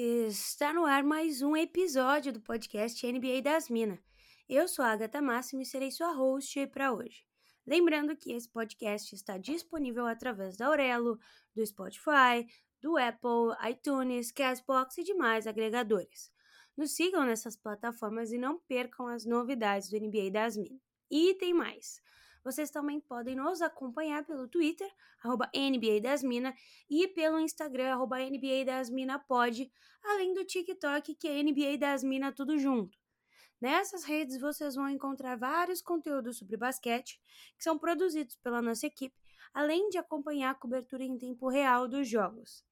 Está no ar mais um episódio do podcast NBA das Minas. Eu sou a Agatha Máximo e serei sua host para hoje. Lembrando que esse podcast está disponível através da Aurelo, do Spotify, do Apple, iTunes, Castbox e demais agregadores. Nos sigam nessas plataformas e não percam as novidades do NBA das Minas. E tem mais! Vocês também podem nos acompanhar pelo Twitter, arroba NBA das Mina, e pelo Instagram, arroba NBA das Mina pode, além do TikTok, que é NBA das Mina tudo junto. Nessas redes vocês vão encontrar vários conteúdos sobre basquete que são produzidos pela nossa equipe, além de acompanhar a cobertura em tempo real dos jogos.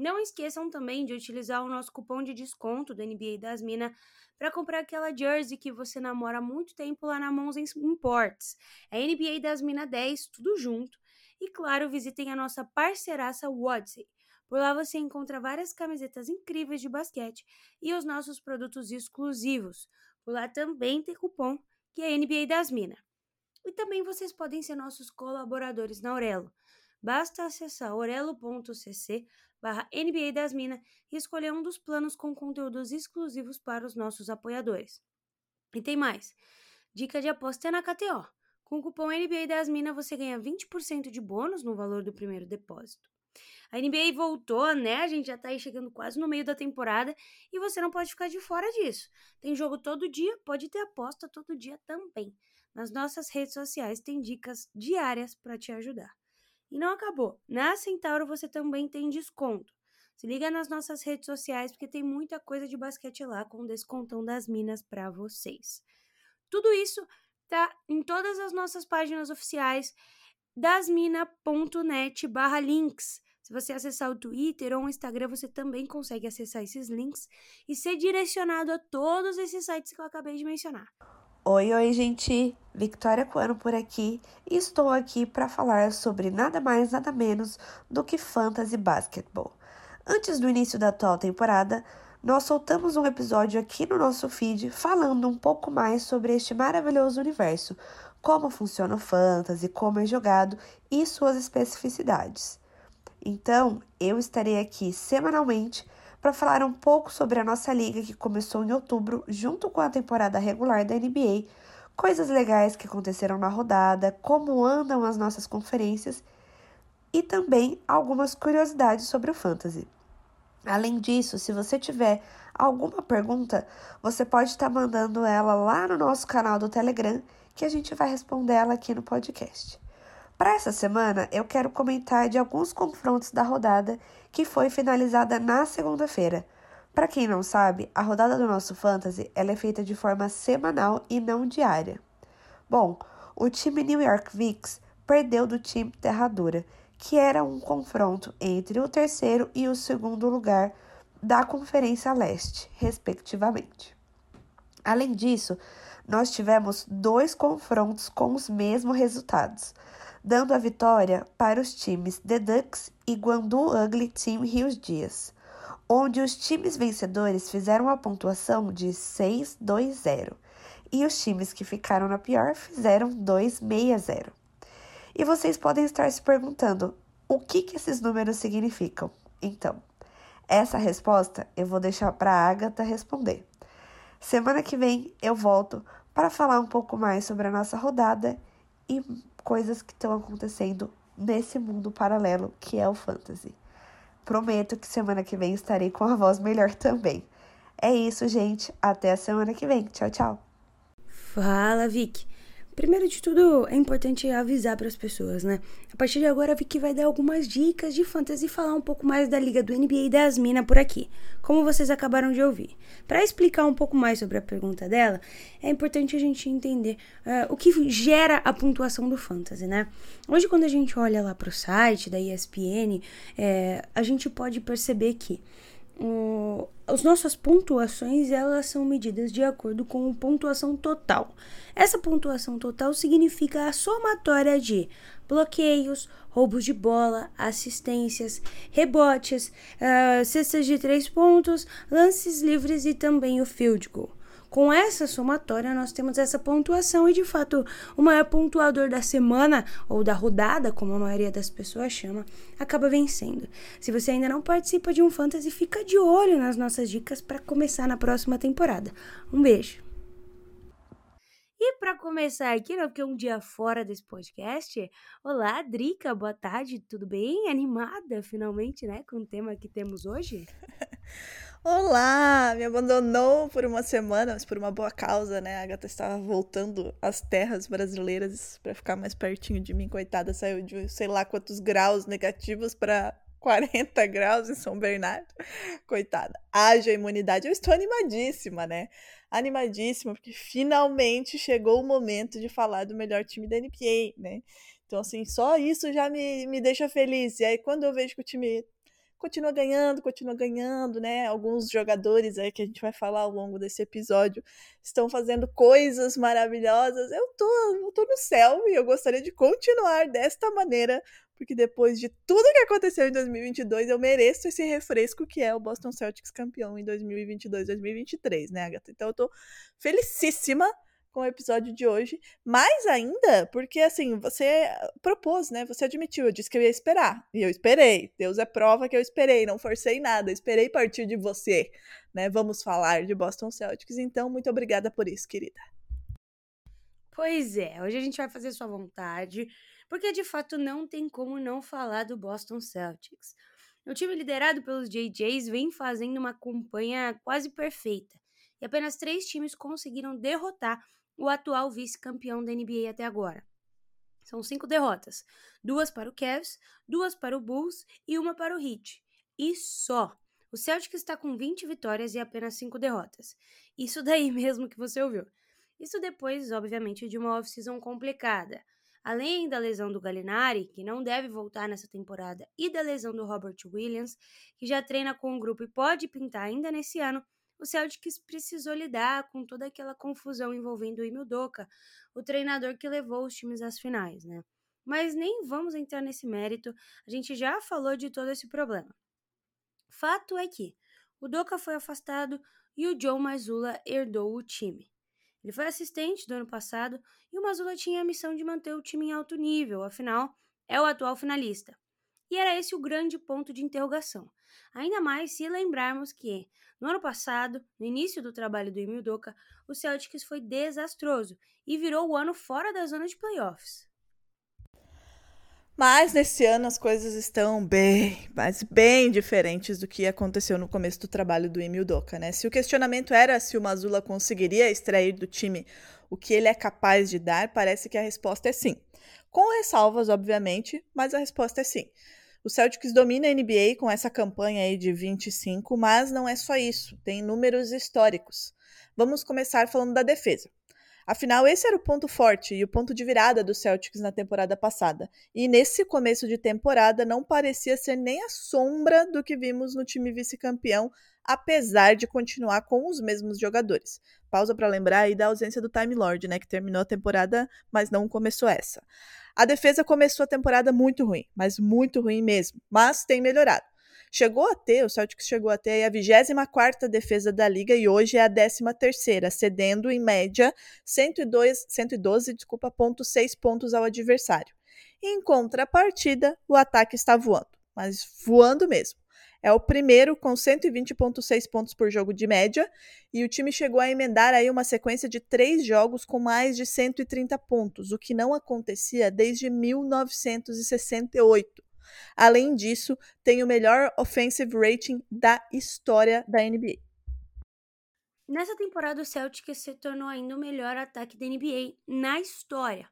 Não esqueçam também de utilizar o nosso cupom de desconto do NBA das Minas para comprar aquela jersey que você namora há muito tempo lá na Mons Imports. É NBA das Minas 10, tudo junto. E claro, visitem a nossa parceiraça Wodsey. Por lá você encontra várias camisetas incríveis de basquete e os nossos produtos exclusivos. Por lá também tem cupom que é NBA das Minas. E também vocês podem ser nossos colaboradores na Aurelo. Basta acessar orelo.cc barra NBA das Minas e escolher um dos planos com conteúdos exclusivos para os nossos apoiadores. E tem mais! Dica de aposta é na KTO. Com o cupom NBA das Minas você ganha 20% de bônus no valor do primeiro depósito. A NBA voltou, né? A gente já tá aí chegando quase no meio da temporada e você não pode ficar de fora disso. Tem jogo todo dia, pode ter aposta todo dia também. Nas nossas redes sociais tem dicas diárias para te ajudar. E não acabou. Na Centauro você também tem desconto. Se liga nas nossas redes sociais porque tem muita coisa de basquete lá com descontão das minas para vocês. Tudo isso tá em todas as nossas páginas oficiais dasmina.net barra links. Se você acessar o Twitter ou o Instagram, você também consegue acessar esses links e ser direcionado a todos esses sites que eu acabei de mencionar. Oi, oi, gente! Victoria Coano por aqui e estou aqui para falar sobre nada mais, nada menos do que Fantasy Basketball. Antes do início da atual temporada, nós soltamos um episódio aqui no nosso feed falando um pouco mais sobre este maravilhoso universo, como funciona o Fantasy, como é jogado e suas especificidades. Então, eu estarei aqui semanalmente para falar um pouco sobre a nossa liga que começou em outubro, junto com a temporada regular da NBA, coisas legais que aconteceram na rodada, como andam as nossas conferências e também algumas curiosidades sobre o fantasy. Além disso, se você tiver alguma pergunta, você pode estar tá mandando ela lá no nosso canal do Telegram, que a gente vai responder ela aqui no podcast. Para essa semana, eu quero comentar de alguns confrontos da rodada que foi finalizada na segunda-feira. Para quem não sabe, a rodada do nosso Fantasy ela é feita de forma semanal e não diária. Bom, o time New York Knicks perdeu do time Terra Dura, que era um confronto entre o terceiro e o segundo lugar da Conferência Leste, respectivamente. Além disso, nós tivemos dois confrontos com os mesmos resultados dando a vitória para os times The Ducks e Guandu Ugly Team Rios Dias, onde os times vencedores fizeram a pontuação de 6-2-0 e os times que ficaram na pior fizeram 2-6-0. E vocês podem estar se perguntando o que, que esses números significam. Então, essa resposta eu vou deixar para a Agatha responder. Semana que vem eu volto para falar um pouco mais sobre a nossa rodada e coisas que estão acontecendo nesse mundo paralelo que é o fantasy. Prometo que semana que vem estarei com a voz melhor também. É isso, gente. Até a semana que vem. Tchau, tchau. Fala, Vic. Primeiro de tudo, é importante avisar para as pessoas, né? A partir de agora, a Vicky vai dar algumas dicas de fantasy e falar um pouco mais da liga do NBA e das minas por aqui, como vocês acabaram de ouvir. Para explicar um pouco mais sobre a pergunta dela, é importante a gente entender uh, o que gera a pontuação do fantasy, né? Hoje, quando a gente olha lá para o site da ESPN, é, a gente pode perceber que as nossas pontuações elas são medidas de acordo com a pontuação total. Essa pontuação total significa a somatória de bloqueios, roubos de bola, assistências, rebotes, uh, cestas de três pontos, lances livres e também o field goal. Com essa somatória, nós temos essa pontuação e, de fato, o maior pontuador da semana, ou da rodada, como a maioria das pessoas chama, acaba vencendo. Se você ainda não participa de um Fantasy, fica de olho nas nossas dicas para começar na próxima temporada. Um beijo! E para começar aqui, não, porque é um dia fora desse podcast, olá, Drica, boa tarde, tudo bem? Animada, finalmente, né, com o tema que temos hoje? Olá! Me abandonou por uma semana, mas por uma boa causa, né? A gata estava voltando às terras brasileiras para ficar mais pertinho de mim, coitada. Saiu de sei lá quantos graus negativos para 40 graus em São Bernardo. Coitada. Haja imunidade. Eu estou animadíssima, né? Animadíssima, porque finalmente chegou o momento de falar do melhor time da NBA, né? Então, assim, só isso já me, me deixa feliz. E aí, quando eu vejo que o time continua ganhando, continua ganhando, né? Alguns jogadores aí que a gente vai falar ao longo desse episódio estão fazendo coisas maravilhosas. Eu tô, eu tô no céu e eu gostaria de continuar desta maneira, porque depois de tudo que aconteceu em 2022, eu mereço esse refresco que é o Boston Celtics campeão em 2022, 2023, né, Agatha? Então eu tô felicíssima com o episódio de hoje. Mais ainda, porque assim, você propôs, né? Você admitiu, eu disse que eu ia esperar. E eu esperei. Deus é prova que eu esperei, não forcei nada, esperei partir de você, né? Vamos falar de Boston Celtics. Então, muito obrigada por isso, querida. Pois é, hoje a gente vai fazer sua vontade, porque de fato não tem como não falar do Boston Celtics. O time liderado pelos JJs vem fazendo uma campanha quase perfeita. E apenas três times conseguiram derrotar o atual vice-campeão da NBA até agora. São cinco derrotas: duas para o Cavs, duas para o Bulls e uma para o Heat. E só. O Celtic está com 20 vitórias e apenas 5 derrotas. Isso daí mesmo que você ouviu. Isso depois, obviamente, de uma off-season complicada. Além da lesão do Gallinari, que não deve voltar nessa temporada, e da lesão do Robert Williams, que já treina com o grupo e pode pintar ainda nesse ano, o Celtics precisou lidar com toda aquela confusão envolvendo o Emil Doca, o treinador que levou os times às finais, né? Mas nem vamos entrar nesse mérito, a gente já falou de todo esse problema. Fato é que o Doca foi afastado e o Joe Mazzulla herdou o time. Ele foi assistente do ano passado e o Mazzulla tinha a missão de manter o time em alto nível, afinal, é o atual finalista. E era esse o grande ponto de interrogação. Ainda mais se lembrarmos que, no ano passado, no início do trabalho do Emil Doca, o Celtics foi desastroso e virou o ano fora da zona de playoffs. Mas nesse ano as coisas estão bem, mas bem diferentes do que aconteceu no começo do trabalho do Emil Doca, né? Se o questionamento era se o Mazula conseguiria extrair do time o que ele é capaz de dar, parece que a resposta é sim. Com ressalvas, obviamente, mas a resposta é sim. O Celtics domina a NBA com essa campanha aí de 25, mas não é só isso, tem números históricos. Vamos começar falando da defesa. Afinal, esse era o ponto forte e o ponto de virada do Celtics na temporada passada. E nesse começo de temporada não parecia ser nem a sombra do que vimos no time vice-campeão, apesar de continuar com os mesmos jogadores. Pausa para lembrar aí da ausência do Time Lord, né, que terminou a temporada, mas não começou essa. A defesa começou a temporada muito ruim, mas muito ruim mesmo, mas tem melhorado. Chegou a ter, o Celtics chegou a ter a 24ª defesa da liga e hoje é a 13ª, cedendo em média 102, 112, desculpa, ponto 6 pontos ao adversário. Em contrapartida, o ataque está voando, mas voando mesmo. É o primeiro com 120,6 pontos por jogo de média, e o time chegou a emendar aí uma sequência de três jogos com mais de 130 pontos, o que não acontecia desde 1968. Além disso, tem o melhor offensive rating da história da NBA. Nessa temporada, o Celtics se tornou ainda o melhor ataque da NBA na história.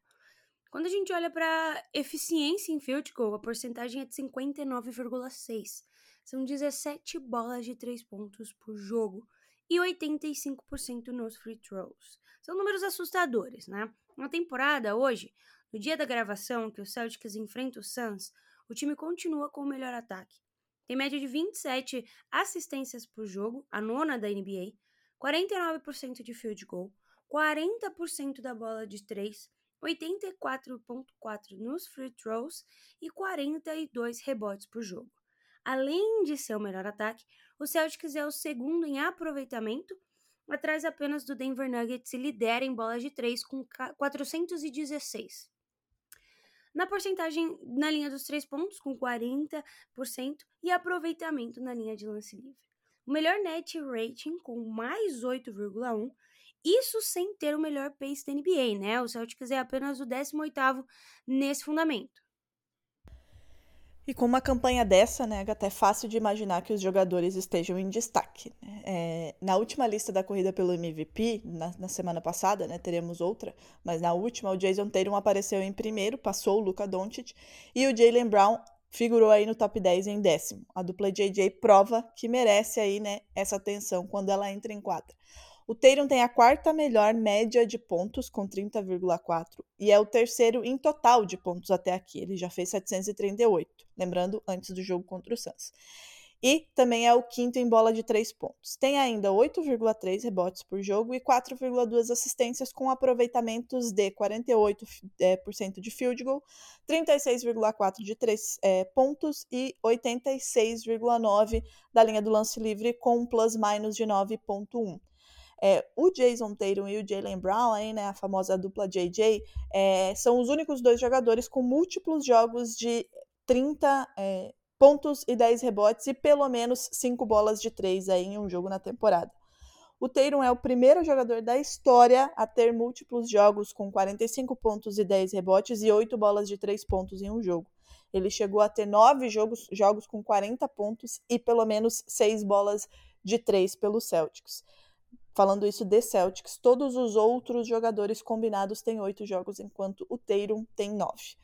Quando a gente olha para eficiência em field goal, a porcentagem é de 59,6. São 17 bolas de 3 pontos por jogo e 85% nos free throws. São números assustadores, né? Na temporada, hoje, no dia da gravação que o Celtics enfrenta o Suns, o time continua com o melhor ataque. Tem média de 27 assistências por jogo, a nona da NBA, 49% de field goal, 40% da bola de 3, 84,4 nos free throws e 42 rebotes por jogo. Além de ser o melhor ataque, o Celtics é o segundo em aproveitamento atrás apenas do Denver Nuggets e lidera em bolas de 3 com 416. Na porcentagem na linha dos três pontos, com 40%, e aproveitamento na linha de lance livre. O melhor net rating, com mais 8,1, isso sem ter o melhor pace da NBA, né? O Celtics é apenas o 18º nesse fundamento. E com uma campanha dessa, né, até é fácil de imaginar que os jogadores estejam em destaque. Né? É, na última lista da corrida pelo MVP, na, na, semana passada, né, teremos outra, mas na última o Jason Tatum apareceu em primeiro, passou o Luca Doncic, e o Jalen Brown figurou aí no top 10 em décimo. A dupla JJ prova que merece aí, né, essa atenção quando ela entra em quadra. O Tatum tem a quarta melhor média de pontos, com 30,4, e é o terceiro em total de pontos até aqui. Ele já fez 738, lembrando, antes do jogo contra o Suns. E também é o quinto em bola de três pontos. Tem ainda 8,3 rebotes por jogo e 4,2 assistências, com aproveitamentos de 48% é, de field goal, 36,4 de três é, pontos e 86,9 da linha do lance livre, com um plus-minus de 9,1. É, o Jason Tatum e o Jalen Brown, aí, né, a famosa dupla JJ, é, são os únicos dois jogadores com múltiplos jogos de 30 é, pontos e 10 rebotes e pelo menos 5 bolas de 3 aí em um jogo na temporada. O Tatum é o primeiro jogador da história a ter múltiplos jogos com 45 pontos e 10 rebotes e 8 bolas de 3 pontos em um jogo. Ele chegou a ter 9 jogos, jogos com 40 pontos e pelo menos 6 bolas de 3 pelo Celtics falando isso de Celtics, todos os outros jogadores combinados têm oito jogos, enquanto o Tatum tem nove.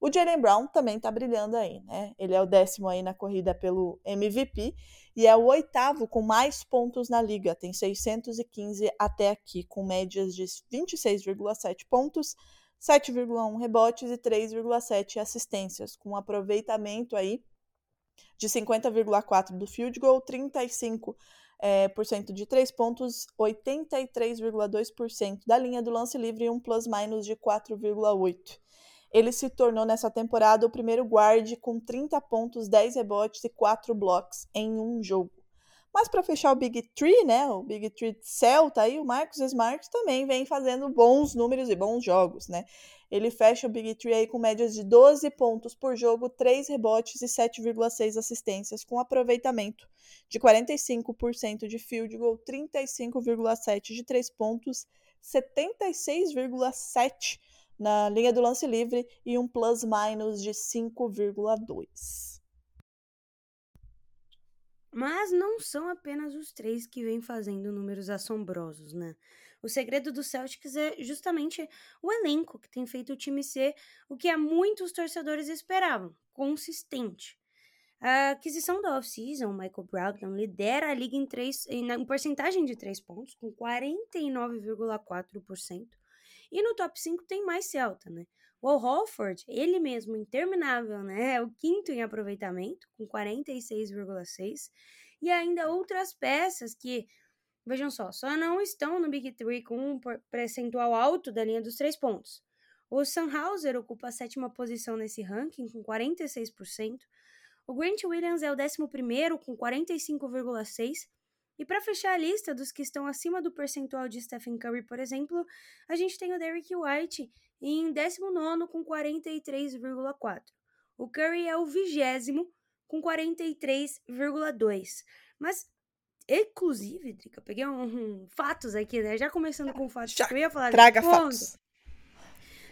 O Jalen Brown também está brilhando aí, né? Ele é o décimo aí na corrida pelo MVP e é o oitavo com mais pontos na liga, tem 615 até aqui, com médias de 26,7 pontos, 7,1 rebotes e 3,7 assistências, com um aproveitamento aí de 50,4 do field goal, 35 é, por cento de três pontos, 83,2% da linha do lance livre e um plus-minus de 4,8%. Ele se tornou nessa temporada o primeiro guard com 30 pontos, 10 rebotes e 4 blocos em um jogo. Mas para fechar o Big Tree, né, o Big Tree Celta aí, o Marcos Smart também vem fazendo bons números e bons jogos, né? Ele fecha o Big Tree aí com médias de 12 pontos por jogo, 3 rebotes e 7,6 assistências, com aproveitamento de 45% de field goal, 35,7 de 3 pontos, 76,7 na linha do lance livre e um plus-minus de 5,2. Mas não são apenas os três que vêm fazendo números assombrosos, né? O segredo do Celtics é justamente o elenco, que tem feito o time ser o que muitos torcedores esperavam, consistente. A aquisição da off-season, Michael Brogdon lidera a liga em, três, em, em porcentagem de 3 pontos, com 49,4%. E no top 5 tem mais Celta, né? O Holford, ele mesmo, interminável, né? É o quinto em aproveitamento, com 46,6%. E ainda outras peças que Vejam só, só não estão no Big Three com um percentual alto da linha dos três pontos. O Sunhauser ocupa a sétima posição nesse ranking com 46%. O Grant Williams é o 11 com 45,6%. E para fechar a lista dos que estão acima do percentual de Stephen Curry, por exemplo, a gente tem o Derrick White em 19 com 43,4%. O Curry é o vigésimo com 43,2%. Mas Inclusive, Drica, eu peguei um, um, fatos aqui, né? Já começando com fatos Já, que eu ia falar. Traga fatos.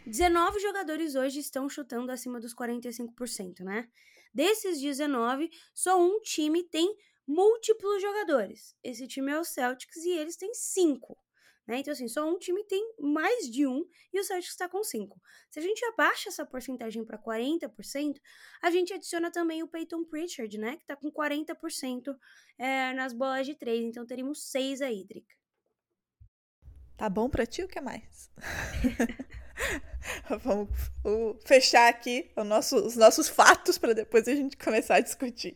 19 jogadores hoje estão chutando acima dos 45%, né? Desses 19, só um time tem múltiplos jogadores. Esse time é o Celtics e eles têm cinco. Né? Então, assim, só um time tem mais de um e o Celtics está com cinco. Se a gente abaixa essa porcentagem para 40%, a gente adiciona também o Peyton Pritchard, né? Que está com 40% é, nas bolas de três. Então, teríamos seis aí, Drica. Tá bom para ti o que mais? Vamos fechar aqui nosso, os nossos fatos para depois a gente começar a discutir.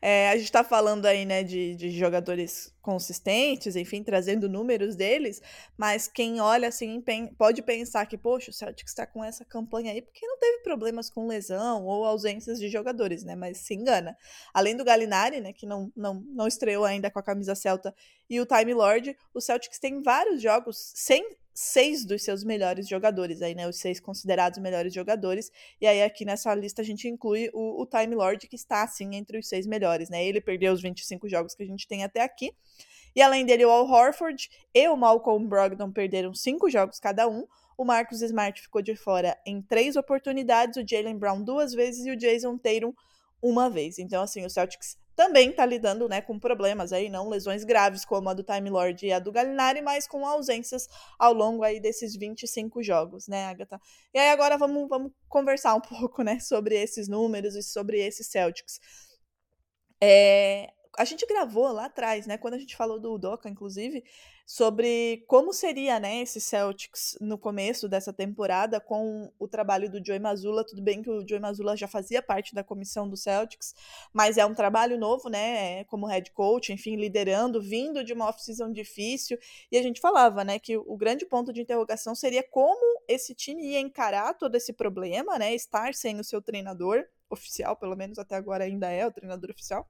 É, a gente está falando aí, né, de, de jogadores consistentes, enfim, trazendo números deles, mas quem olha assim pode pensar que, poxa, o Celtics está com essa campanha aí porque não teve problemas com lesão ou ausências de jogadores, né? Mas se engana. Além do Galinari, né, que não, não, não estreou ainda com a camisa celta, e o Time Lord, o Celtics tem vários jogos sem seis dos seus melhores jogadores, aí, né? Os seis considerados melhores jogadores. E aí, aqui nessa lista, a gente inclui o, o Time Lord, que está, assim, entre os seis melhores, né? Ele perdeu os 25 jogos que a gente tem até aqui. E além dele, o Al Horford e o Malcolm Brogdon perderam cinco jogos cada um. O Marcus Smart ficou de fora em três oportunidades, o Jalen Brown duas vezes e o Jason Tatum uma vez. Então, assim, o Celtics também está lidando né, com problemas aí, não lesões graves como a do Time Lord e a do Gallinari, mas com ausências ao longo aí desses 25 jogos, né, Agatha? E aí agora vamos, vamos conversar um pouco, né, sobre esses números e sobre esses Celtics. É, a gente gravou lá atrás, né, quando a gente falou do Doca, inclusive, sobre como seria, né, esse Celtics no começo dessa temporada com o trabalho do Joey Mazzulla. Tudo bem que o Joey Mazzulla já fazia parte da comissão do Celtics, mas é um trabalho novo, né, como head coach, enfim, liderando, vindo de uma off-season difícil. E a gente falava, né, que o grande ponto de interrogação seria como esse time ia encarar todo esse problema, né, estar sem o seu treinador oficial, pelo menos até agora ainda é o treinador oficial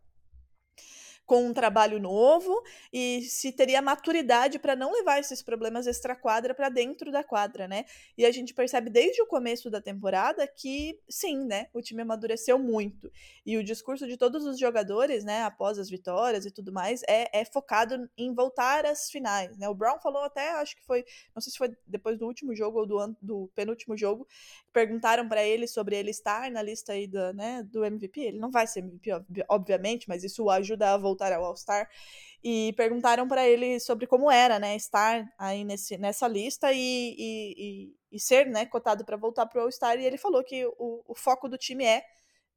com um trabalho novo e se teria maturidade para não levar esses problemas extra-quadra para dentro da quadra, né? E a gente percebe desde o começo da temporada que, sim, né? O time amadureceu muito. E o discurso de todos os jogadores, né, após as vitórias e tudo mais, é, é focado em voltar às finais, né? O Brown falou até, acho que foi, não sei se foi depois do último jogo ou do, do penúltimo jogo, perguntaram para ele sobre ele estar na lista aí do, né, do MVP. Ele não vai ser MVP, obviamente, mas isso o ajuda a voltar voltar ao All-Star, e perguntaram para ele sobre como era, né, estar aí nesse, nessa lista e, e, e, e ser, né, cotado para voltar para o All-Star, e ele falou que o, o foco do time é,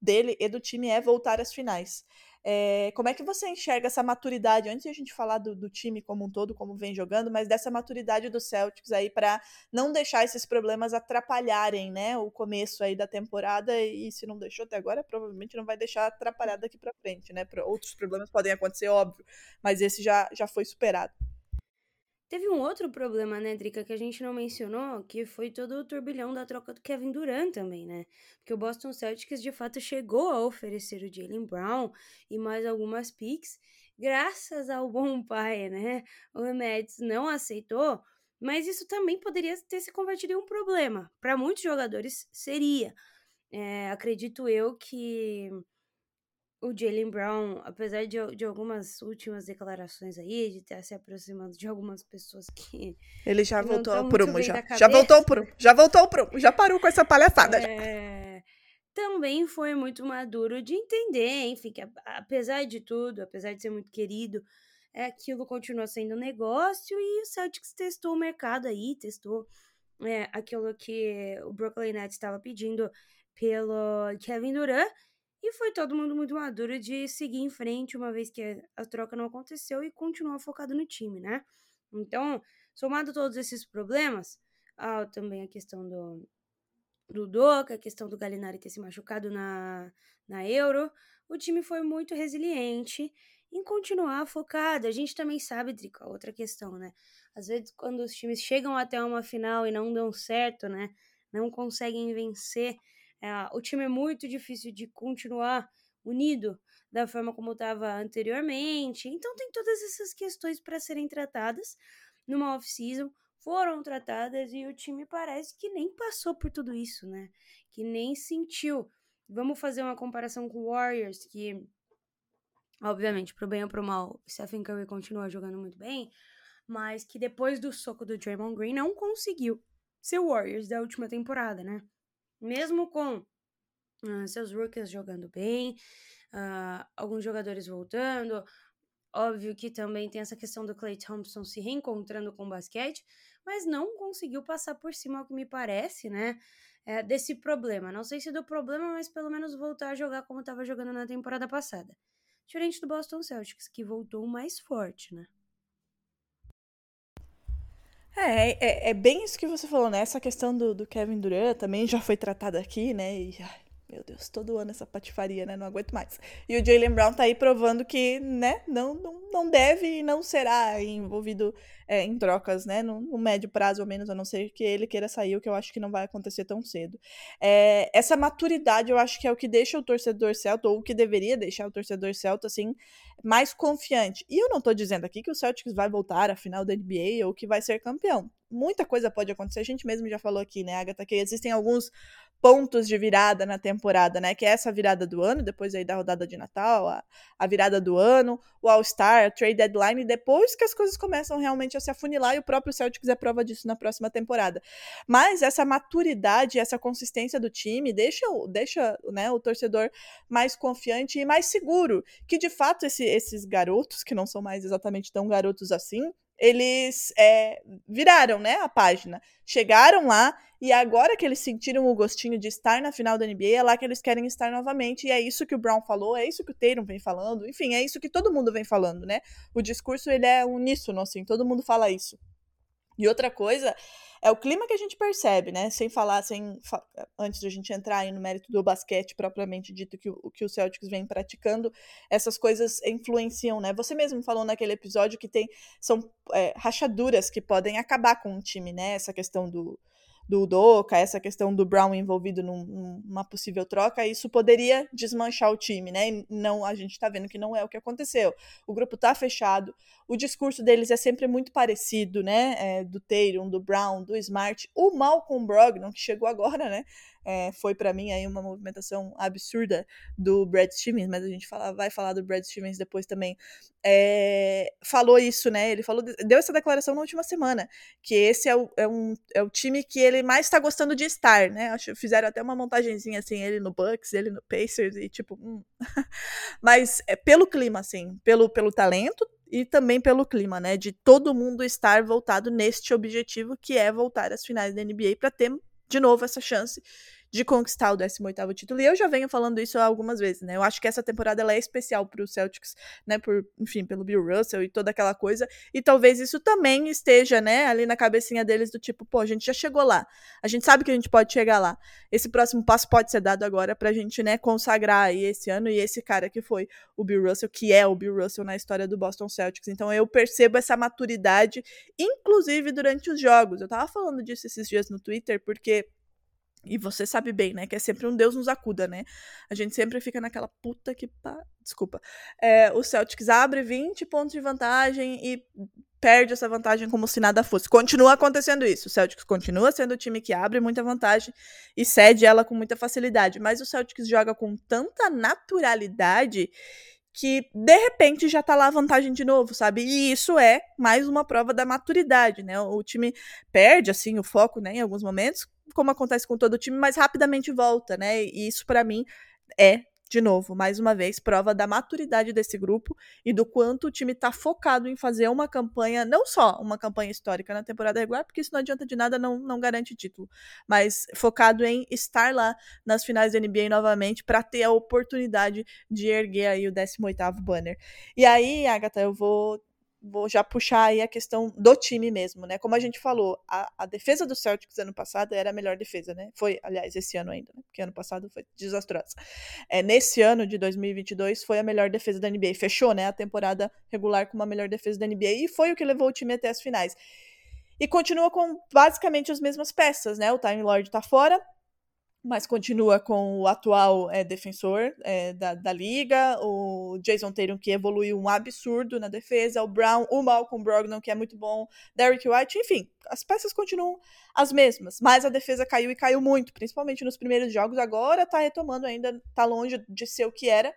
dele e do time é voltar às finais. É, como é que você enxerga essa maturidade, antes de a gente falar do, do, time como um todo, como vem jogando, mas dessa maturidade do Celtics aí para não deixar esses problemas atrapalharem, né, o começo aí da temporada e se não deixou até agora, provavelmente não vai deixar atrapalhar daqui para frente, né? Outros problemas podem acontecer, óbvio, mas esse já, já foi superado. Teve um outro problema, né, Drica, que a gente não mencionou, que foi todo o turbilhão da troca do Kevin Durant também, né? Porque o Boston Celtics de fato chegou a oferecer o Jalen Brown e mais algumas picks, graças ao bom pai, né? O Mets não aceitou, mas isso também poderia ter se convertido em um problema. Para muitos jogadores seria. É, acredito eu que o Jalen Brown, apesar de, de algumas últimas declarações aí, de ter se aproximado de algumas pessoas que. Ele já voltou ao prumo, já. Já voltou ao prumo, já voltou ao prumo, já parou com essa palhaçada. É... Também foi muito maduro de entender, enfim, que apesar de tudo, apesar de ser muito querido, é, aquilo continua sendo um negócio e o Celtics testou o mercado aí, testou é, aquilo que o Brooklyn Nets estava pedindo pelo Kevin Durant e foi todo mundo muito maduro de seguir em frente, uma vez que a troca não aconteceu, e continuar focado no time, né? Então, somado todos esses problemas, ah, também a questão do, do Doca, a questão do Galinari ter se machucado na, na Euro, o time foi muito resiliente em continuar focado. A gente também sabe, Drico, outra questão, né? Às vezes, quando os times chegam até uma final e não dão certo, né? Não conseguem vencer o time é muito difícil de continuar unido da forma como estava anteriormente. Então tem todas essas questões para serem tratadas numa off-season, foram tratadas e o time parece que nem passou por tudo isso, né? Que nem sentiu. Vamos fazer uma comparação com o Warriors, que obviamente, pro bem ou pro mal, Stephen Curry continua jogando muito bem, mas que depois do soco do Draymond Green não conseguiu ser o Warriors da última temporada, né? Mesmo com uh, seus rookies jogando bem, uh, alguns jogadores voltando, óbvio que também tem essa questão do Clay Thompson se reencontrando com o basquete, mas não conseguiu passar por cima, ao que me parece, né? É, desse problema. Não sei se do problema, mas pelo menos voltar a jogar como estava jogando na temporada passada. Diferente do Boston Celtics, que voltou mais forte, né? É, é, é, bem isso que você falou, né? Essa questão do, do Kevin Durant também já foi tratada aqui, né? E, meu Deus, todo ano essa patifaria, né? Não aguento mais. E o Jalen Brown tá aí provando que, né, não, não, não deve e não será envolvido é, em trocas, né? No, no, médio prazo, ao menos, a não ser que ele queira sair, o que eu acho que não vai acontecer tão cedo. É, essa maturidade, eu acho que é o que deixa o torcedor celta, ou o que deveria deixar o torcedor celta, assim, mais confiante. E eu não tô dizendo aqui que o Celtics vai voltar à final da NBA ou que vai ser campeão. Muita coisa pode acontecer, a gente mesmo já falou aqui, né, Agatha, que existem alguns pontos de virada na temporada, né? Que é essa virada do ano, depois aí da rodada de Natal, a, a virada do ano, o All-Star, a trade deadline, depois que as coisas começam realmente a se afunilar e o próprio Celtics é prova disso na próxima temporada. Mas essa maturidade, essa consistência do time deixa, deixa né, o torcedor mais confiante e mais seguro que de fato esse, esses garotos, que não são mais exatamente tão garotos assim, eles é, viraram né, a página. Chegaram lá e agora que eles sentiram o gostinho de estar na final da NBA, é lá que eles querem estar novamente. E é isso que o Brown falou, é isso que o Tatum vem falando. Enfim, é isso que todo mundo vem falando, né? O discurso ele é uníssono, assim, todo mundo fala isso. E outra coisa é o clima que a gente percebe, né? Sem falar, sem antes de a gente entrar aí no mérito do basquete propriamente dito que o que o Celtics vem praticando, essas coisas influenciam, né? Você mesmo falou naquele episódio que tem são é, rachaduras que podem acabar com um time, né? Essa questão do do Doca, essa questão do Brown envolvido num, numa possível troca, isso poderia desmanchar o time, né? E não, a gente tá vendo que não é o que aconteceu. O grupo tá fechado, o discurso deles é sempre muito parecido, né? É, do Tatum, do Brown, do Smart, o Malcolm Brogdon, que chegou agora, né? É, foi para mim aí uma movimentação absurda do Brad Stevens, mas a gente fala, vai falar do Brad Stevens depois também. É, falou isso, né? Ele falou, deu essa declaração na última semana, que esse é o, é um, é o time que ele mais está gostando de estar, né? Acho fizeram até uma montagenzinha assim, ele no Bucks, ele no Pacers e tipo, hum. mas é pelo clima, assim, pelo, pelo talento, e também pelo clima, né, de todo mundo estar voltado neste objetivo que é voltar às finais da NBA para ter de novo essa chance de conquistar o 18º título. E eu já venho falando isso algumas vezes, né? Eu acho que essa temporada ela é especial para o Celtics, né, por, enfim, pelo Bill Russell e toda aquela coisa. E talvez isso também esteja, né, ali na cabecinha deles do tipo, pô, a gente já chegou lá. A gente sabe que a gente pode chegar lá. Esse próximo passo pode ser dado agora pra gente, né, consagrar aí esse ano e esse cara que foi o Bill Russell, que é o Bill Russell na história do Boston Celtics. Então eu percebo essa maturidade, inclusive durante os jogos. Eu tava falando disso esses dias no Twitter, porque e você sabe bem, né? Que é sempre um Deus nos acuda, né? A gente sempre fica naquela puta que. Pá... Desculpa. É, o Celtics abre 20 pontos de vantagem e perde essa vantagem como se nada fosse. Continua acontecendo isso. O Celtics continua sendo o time que abre muita vantagem e cede ela com muita facilidade. Mas o Celtics joga com tanta naturalidade que de repente já tá lá a vantagem de novo, sabe? E isso é mais uma prova da maturidade, né? O time perde assim o foco, né, em alguns momentos, como acontece com todo o time, mas rapidamente volta, né? E isso para mim é de novo, mais uma vez, prova da maturidade desse grupo e do quanto o time está focado em fazer uma campanha, não só uma campanha histórica na temporada regular, porque isso não adianta de nada, não, não garante título, mas focado em estar lá nas finais da NBA novamente para ter a oportunidade de erguer aí o 18º banner. E aí, Agatha, eu vou vou já puxar aí a questão do time mesmo, né? Como a gente falou, a, a, defesa do Celtics ano passado era a melhor defesa, né? Foi, aliás, esse ano ainda, né? Porque ano passado foi desastrosa. É, nesse ano de 2022 foi a melhor defesa da NBA. Fechou, né? A temporada regular com uma melhor defesa da NBA e foi o que levou o time até as finais. E continua com basicamente as mesmas peças, né? O Time Lord tá fora, mas continua com o atual é, defensor é, da, da liga, o Jason Tatum, que evoluiu um absurdo na defesa, o Brown, o Malcolm Brogdon, que é muito bom, Derrick White, enfim, as peças continuam as mesmas, mas a defesa caiu e caiu muito, principalmente nos primeiros jogos, agora tá retomando ainda, tá longe de ser o que era,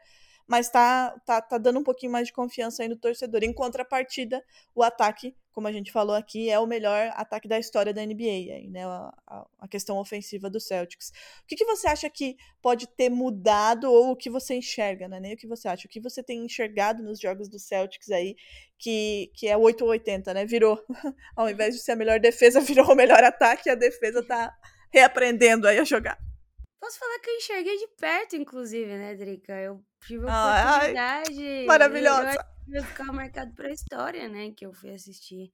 mas tá, tá, tá dando um pouquinho mais de confiança aí no torcedor. Em contrapartida, o ataque, como a gente falou aqui, é o melhor ataque da história da NBA, aí, né? A, a, a questão ofensiva do Celtics. O que, que você acha que pode ter mudado ou o que você enxerga, né? Nem o que você acha, o que você tem enxergado nos jogos do Celtics aí, que, que é 8 ou 80, né? Virou, ao invés de ser a melhor defesa, virou o melhor ataque e a defesa tá reaprendendo aí a jogar. Posso falar que eu enxerguei de perto, inclusive, né, Drica? Eu tive a oportunidade. Ai, maravilhosa! Eu, eu ficar marcado pra história, né? Que eu fui assistir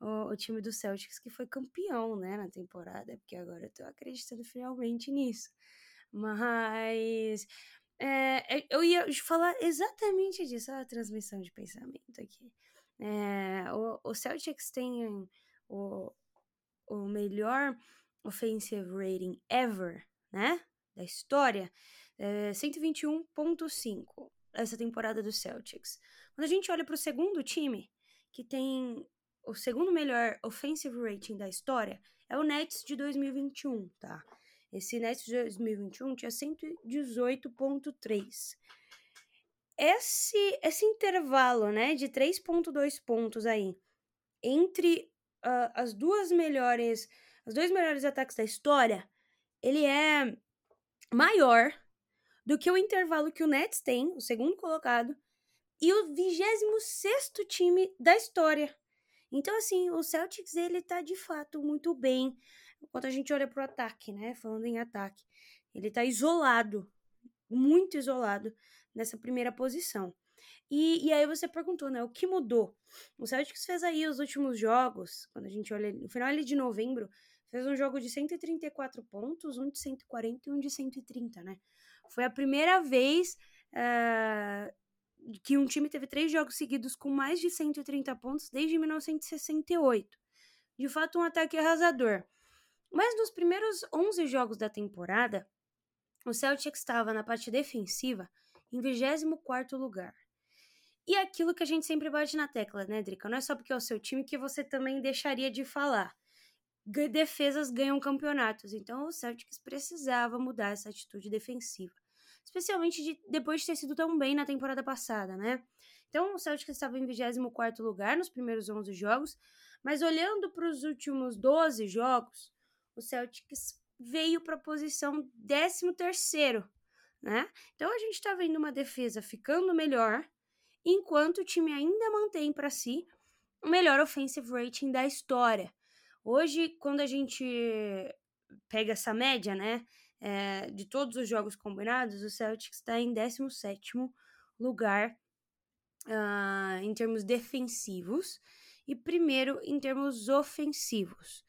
o, o, time do Celtics que foi campeão, né, na temporada, porque agora eu tô acreditando finalmente nisso. Mas é, eu ia falar exatamente disso, a transmissão de pensamento aqui. É, o, o Celtics tem o, o melhor offensive rating ever, né? Da história, é 121.5 essa temporada do Celtics. Quando a gente olha para o segundo time, que tem o segundo melhor offensive rating da história, é o Nets de 2021, tá? Esse Nets de 2021 tinha 118.3. Esse, esse intervalo, né, de 3.2 pontos aí, entre uh, as duas melhores, os dois melhores ataques da história, ele é maior do que o intervalo que o Nets tem, o segundo colocado, e o 26 time da história. Então, assim, o Celtics, ele tá de fato muito bem quando a gente olha pro ataque, né? Falando em ataque. Ele tá isolado, muito isolado nessa primeira posição. E, e aí você perguntou, né? O que mudou? O Celtics fez aí os últimos jogos, quando a gente olha no final ali de novembro, fez um jogo de 134 pontos, um de 140 e um de 130, né? Foi a primeira vez uh, que um time teve três jogos seguidos com mais de 130 pontos desde 1968. De fato, um ataque arrasador. Mas nos primeiros 11 jogos da temporada, o Celtics estava na parte defensiva em 24 lugar. E é aquilo que a gente sempre bate na tecla, né, Drica? Não é só porque é o seu time que você também deixaria de falar. Defesas ganham campeonatos, então o Celtics precisava mudar essa atitude defensiva. Especialmente de, depois de ter sido tão bem na temporada passada, né? Então o Celtics estava em 24 lugar nos primeiros 11 jogos, mas olhando para os últimos 12 jogos, o Celtics veio para a posição 13 terceiro né? Então a gente está vendo uma defesa ficando melhor, enquanto o time ainda mantém para si o melhor offensive rating da história. Hoje, quando a gente pega essa média, né, é, de todos os jogos combinados, o Celtics está em 17 lugar uh, em termos defensivos e primeiro em termos ofensivos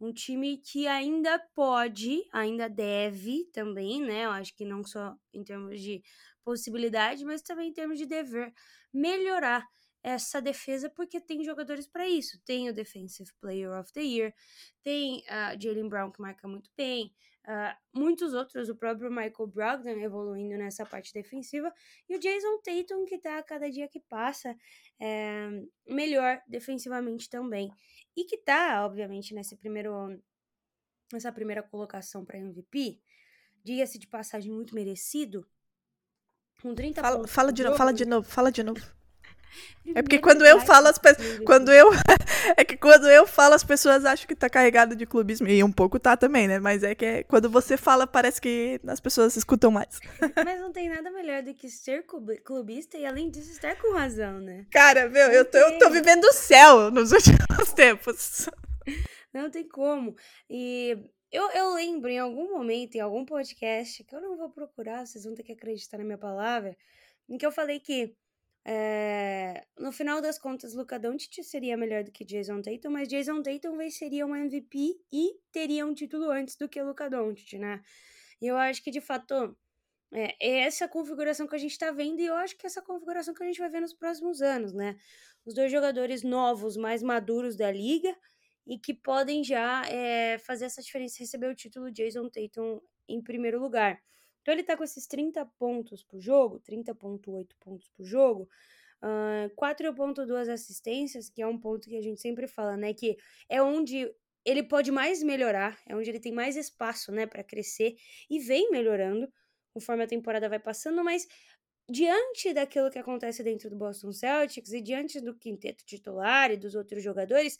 um time que ainda pode, ainda deve também, né? Eu acho que não só em termos de possibilidade, mas também em termos de dever melhorar essa defesa, porque tem jogadores para isso. Tem o Defensive Player of the Year, tem uh, Jalen Brown que marca muito bem, uh, muitos outros, o próprio Michael Brogdon evoluindo nessa parte defensiva, e o Jason Tatum que tá a cada dia que passa é, melhor defensivamente também. E que tá, obviamente, nesse primeiro, nessa primeira colocação para MVP, diga-se de passagem muito merecido, com 30 fala, pontos. Fala de novo, fala de novo, fala de novo. É porque quando eu falo as pessoas. Quando eu. é que quando eu falo, as pessoas acham que tá carregado de clubismo. E um pouco tá também, né? Mas é que é, quando você fala, parece que as pessoas escutam mais. Mas não tem nada melhor do que ser clubista e, além disso, estar com razão, né? Cara, meu, eu tô, eu tô vivendo o céu nos últimos tempos. Não tem como. E eu, eu lembro em algum momento, em algum podcast, que eu não vou procurar, vocês vão ter que acreditar na minha palavra, em que eu falei que é, no final das contas, Luca Doncic seria melhor do que Jason Tatum, mas Jason Tatum venceria um MVP e teria um título antes do que Luca Doncic, né? E eu acho que, de fato, é, é essa configuração que a gente tá vendo e eu acho que é essa configuração que a gente vai ver nos próximos anos, né? Os dois jogadores novos, mais maduros da liga e que podem já é, fazer essa diferença receber o título Jason Tatum em primeiro lugar. Então ele tá com esses 30 pontos por jogo, 30.8 pontos por jogo, uh, 4.2 assistências, que é um ponto que a gente sempre fala, né, que é onde ele pode mais melhorar, é onde ele tem mais espaço, né, para crescer e vem melhorando conforme a temporada vai passando, mas diante daquilo que acontece dentro do Boston Celtics e diante do quinteto titular e dos outros jogadores,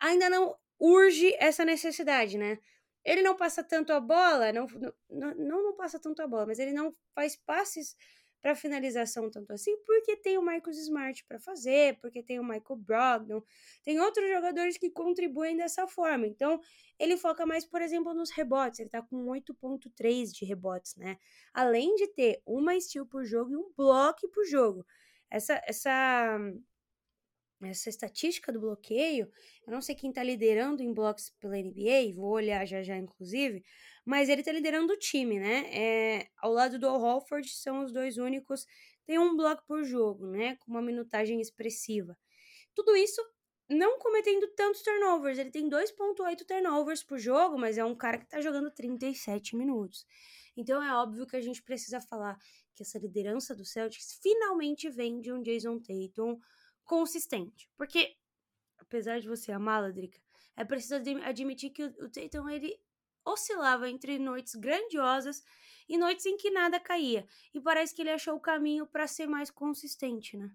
ainda não urge essa necessidade, né? Ele não passa tanto a bola, não, não, não, passa tanto a bola, mas ele não faz passes para finalização tanto assim, porque tem o Marcus Smart para fazer, porque tem o Michael Brogdon, tem outros jogadores que contribuem dessa forma. Então, ele foca mais, por exemplo, nos rebotes. Ele tá com 8.3 de rebotes, né? Além de ter uma steal por jogo e um bloco por jogo. Essa essa essa estatística do bloqueio, eu não sei quem está liderando em blocos pela NBA, vou olhar já já, inclusive, mas ele está liderando o time, né? É, ao lado do Al são os dois únicos, tem um bloco por jogo, né? Com uma minutagem expressiva. Tudo isso não cometendo tantos turnovers, ele tem 2.8 turnovers por jogo, mas é um cara que está jogando 37 minutos. Então é óbvio que a gente precisa falar que essa liderança do Celtics finalmente vem de um Jason Tatum consistente. Porque, apesar de você amar, Ladrica, é preciso admitir que o Tatum ele oscilava entre noites grandiosas e noites em que nada caía. E parece que ele achou o caminho para ser mais consistente, né?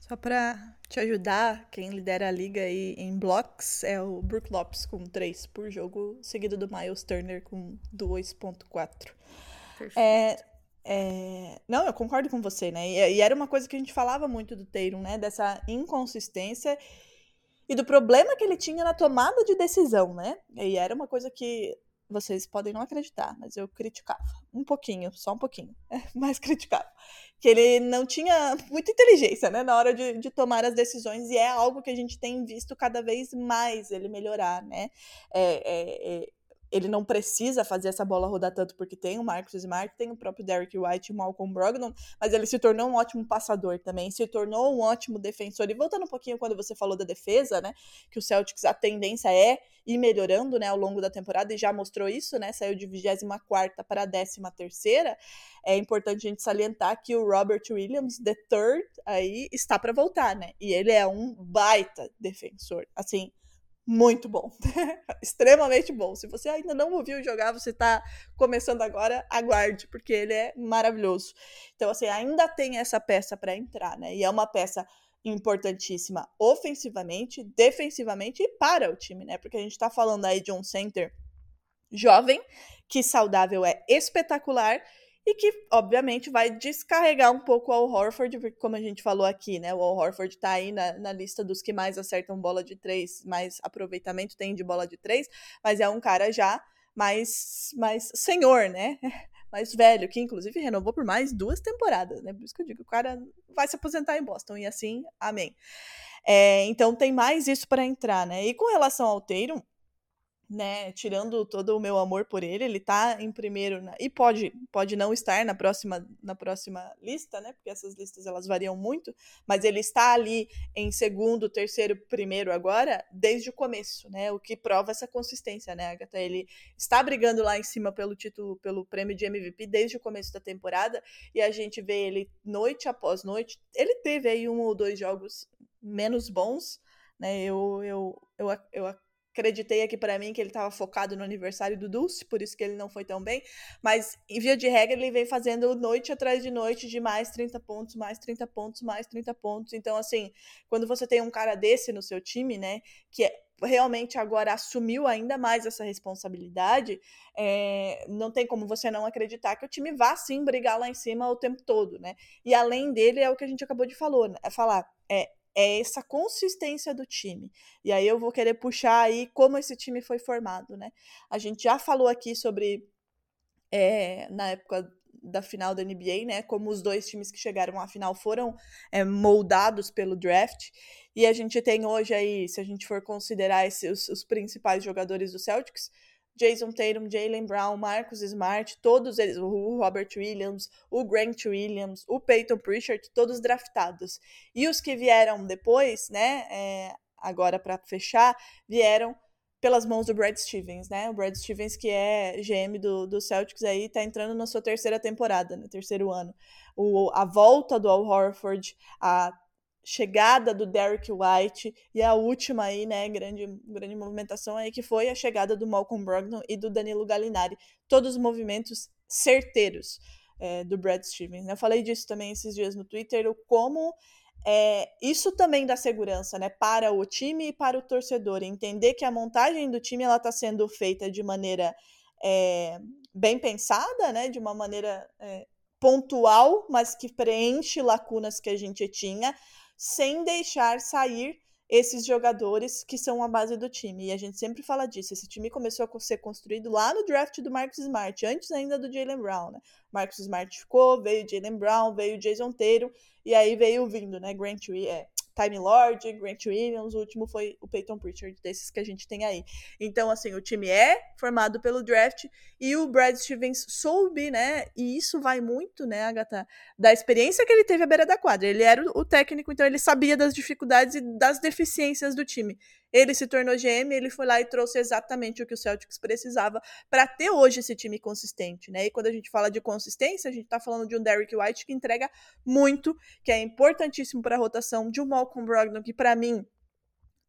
Só para te ajudar, quem lidera a liga aí em blocos é o Brook Lopes com 3 por jogo, seguido do Miles Turner com 2.4. É, é... Não, eu concordo com você, né? E, era uma coisa que a gente falava muito do Tatum, né? Dessa inconsistência e do problema que ele tinha na tomada de decisão, né? E era uma coisa que vocês podem não acreditar, mas eu criticava. Um pouquinho, só um pouquinho. mas criticava. Que ele não tinha muita inteligência, né? Na hora de, de, tomar as decisões. E é algo que a gente tem visto cada vez mais ele melhorar, né? É, é, é ele não precisa fazer essa bola rodar tanto porque tem o Marcus Smart, tem o próprio Derrick White e o Malcolm Brogdon, mas ele se tornou um ótimo passador também, se tornou um ótimo defensor. E voltando um pouquinho quando você falou da defesa, né, que o Celtics a tendência é ir melhorando, né, ao longo da temporada e já mostrou isso, né, saiu de 24ª para a 13ª. É importante a gente salientar que o Robert Williams, the third, aí está para voltar, né? E ele é um baita defensor. Assim, muito bom. Extremamente bom. Se você ainda não ouviu jogar, você está começando agora, aguarde, porque ele é maravilhoso. Então, assim, ainda tem essa peça para entrar, né? E é uma peça importantíssima ofensivamente, defensivamente e para o time, né? Porque a gente está falando aí de um center jovem, que saudável é espetacular e que, obviamente, vai descarregar um pouco o Horford, porque, como a gente falou aqui, né, o Al Horford tá aí na, na lista dos que mais acertam bola de três, mais aproveitamento tem de bola de três, mas é um cara já mais, mais senhor, né? mais velho, que inclusive renovou por mais duas temporadas, né? Por isso que eu digo, o cara vai se aposentar em Boston, e assim, amém. É, então tem mais isso para entrar, né? E com relação ao Tatum, né, tirando todo o meu amor por ele, ele tá em primeiro na, e pode pode não estar na próxima na próxima lista, né? Porque essas listas elas variam muito, mas ele está ali em segundo, terceiro, primeiro agora desde o começo, né? O que prova essa consistência, né, Agatha? Ele está brigando lá em cima pelo título, pelo prêmio de MVP desde o começo da temporada e a gente vê ele noite após noite. Ele teve aí um ou dois jogos menos bons, né? Eu eu eu, eu acreditei aqui para mim que ele estava focado no aniversário do Dulce, por isso que ele não foi tão bem. Mas, em via de regra, ele vem fazendo noite atrás de noite de mais 30 pontos, mais 30 pontos, mais 30 pontos. Então, assim, quando você tem um cara desse no seu time, né, que é realmente agora assumiu ainda mais essa responsabilidade, é, não tem como você não acreditar que o time vá sim brigar lá em cima o tempo todo, né? E além dele, é o que a gente acabou de né? falar, é é essa consistência do time. E aí eu vou querer puxar aí como esse time foi formado, né? A gente já falou aqui sobre é, na época da final da NBA, né? Como os dois times que chegaram à final foram é, moldados pelo draft. E a gente tem hoje aí, se a gente for considerar esses, os, os principais jogadores do Celtics, Jason Tatum, Jalen Brown, Marcus Smart, todos eles, o Robert Williams, o Grant Williams, o Peyton Pritchard, todos draftados. E os que vieram depois, né, é, agora para fechar, vieram pelas mãos do Brad Stevens, né? O Brad Stevens, que é GM do, do Celtics aí, tá entrando na sua terceira temporada, né? terceiro ano. O, a volta do Al Horford, a chegada do Derrick White e a última aí, né, grande, grande movimentação aí que foi a chegada do Malcolm Brogdon e do Danilo Gallinari. Todos os movimentos certeiros é, do Brad Stevens. Eu falei disso também esses dias no Twitter, o como é, isso também dá segurança, né, para o time e para o torcedor. Entender que a montagem do time ela está sendo feita de maneira é, bem pensada, né, de uma maneira é, pontual, mas que preenche lacunas que a gente tinha, sem deixar sair esses jogadores que são a base do time. E a gente sempre fala disso. Esse time começou a ser construído lá no draft do Marcus Smart, antes ainda do Jalen Brown. Né? Marcus Smart ficou, veio Jalen Brown, veio Jason Taylor, E aí veio vindo, né? Grant é, Time Lord, Grant Williams, o último foi o Peyton Pritchard, desses que a gente tem aí. Então, assim, o time é formado pelo draft e o Brad Stevens soube, né? E isso vai muito, né, Agatha, da experiência que ele teve à beira da quadra. Ele era o técnico, então ele sabia das dificuldades e das deficiências do time. Ele se tornou GM, ele foi lá e trouxe exatamente o que o Celtics precisava para ter hoje esse time consistente, né? E quando a gente fala de consistência, a gente tá falando de um Derrick White que entrega muito, que é importantíssimo para a rotação, de um Malcolm Brogdon que para mim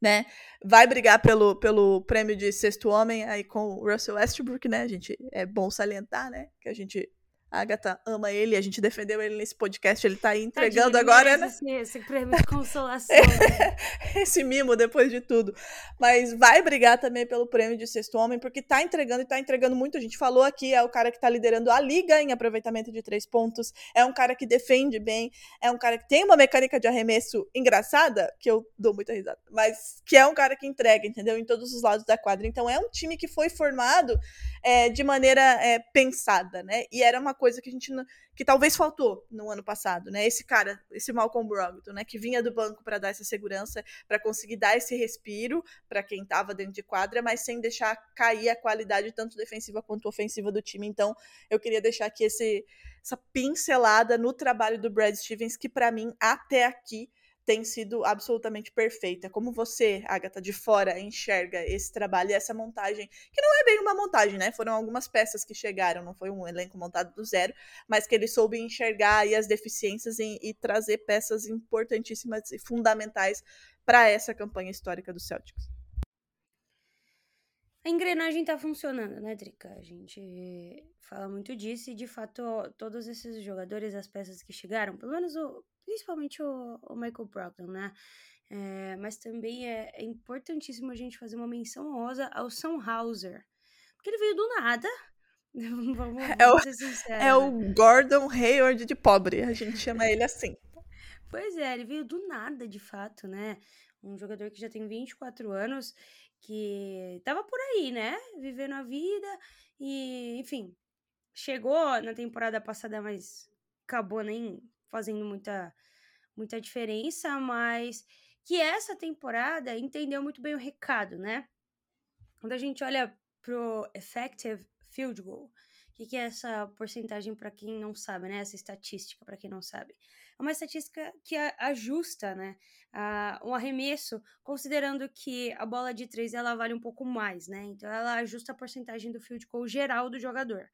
né? Vai brigar pelo, pelo prêmio de sexto homem aí com o Russell Westbrook, né? A gente é bom salientar, né? Que a gente a Agatha ama ele, a gente defendeu ele nesse podcast, ele tá aí entregando Tadinho, agora, né? Esse, esse prêmio de consolação. Esse mimo depois de tudo. Mas vai brigar também pelo prêmio de sexto homem, porque tá entregando e tá entregando muito. A gente falou aqui, é o cara que tá liderando a liga em aproveitamento de três pontos, é um cara que defende bem, é um cara que tem uma mecânica de arremesso engraçada, que eu dou muita risada, mas que é um cara que entrega, entendeu? Em todos os lados da quadra. Então é um time que foi formado é, de maneira é, pensada, né? E era uma coisa que a gente que talvez faltou no ano passado, né? Esse cara, esse Malcolm Brogdon, né, que vinha do banco para dar essa segurança, para conseguir dar esse respiro para quem estava dentro de quadra, mas sem deixar cair a qualidade tanto defensiva quanto ofensiva do time. Então, eu queria deixar aqui esse essa pincelada no trabalho do Brad Stevens que para mim até aqui tem sido absolutamente perfeita. Como você, Agatha, de fora, enxerga esse trabalho e essa montagem, que não é bem uma montagem, né? Foram algumas peças que chegaram, não foi um elenco montado do zero, mas que ele soube enxergar as deficiências e, e trazer peças importantíssimas e fundamentais para essa campanha histórica do Celtics. A engrenagem tá funcionando, né, Drica? A gente fala muito disso e, de fato, todos esses jogadores, as peças que chegaram, pelo menos o, principalmente o, o Michael Brogdon, né? É, mas também é, é, importantíssimo a gente fazer uma menção honrosa ao Sam Hauser, porque ele veio do nada. vamos, é, o, é o Gordon Hayward de pobre, a gente chama ele assim. Pois é, ele veio do nada, de fato, né? Um jogador que já tem 24 anos, que tava por aí, né? Vivendo a vida e, enfim, chegou na temporada passada, mas acabou nem fazendo muita, muita diferença, mas que essa temporada entendeu muito bem o recado, né? Quando a gente olha pro effective field goal, o que, que é essa porcentagem para quem não sabe, né? Essa estatística para quem não sabe. É uma estatística que ajusta, né? Uh, um arremesso, considerando que a bola de três ela vale um pouco mais, né? Então ela ajusta a porcentagem do field goal geral do jogador.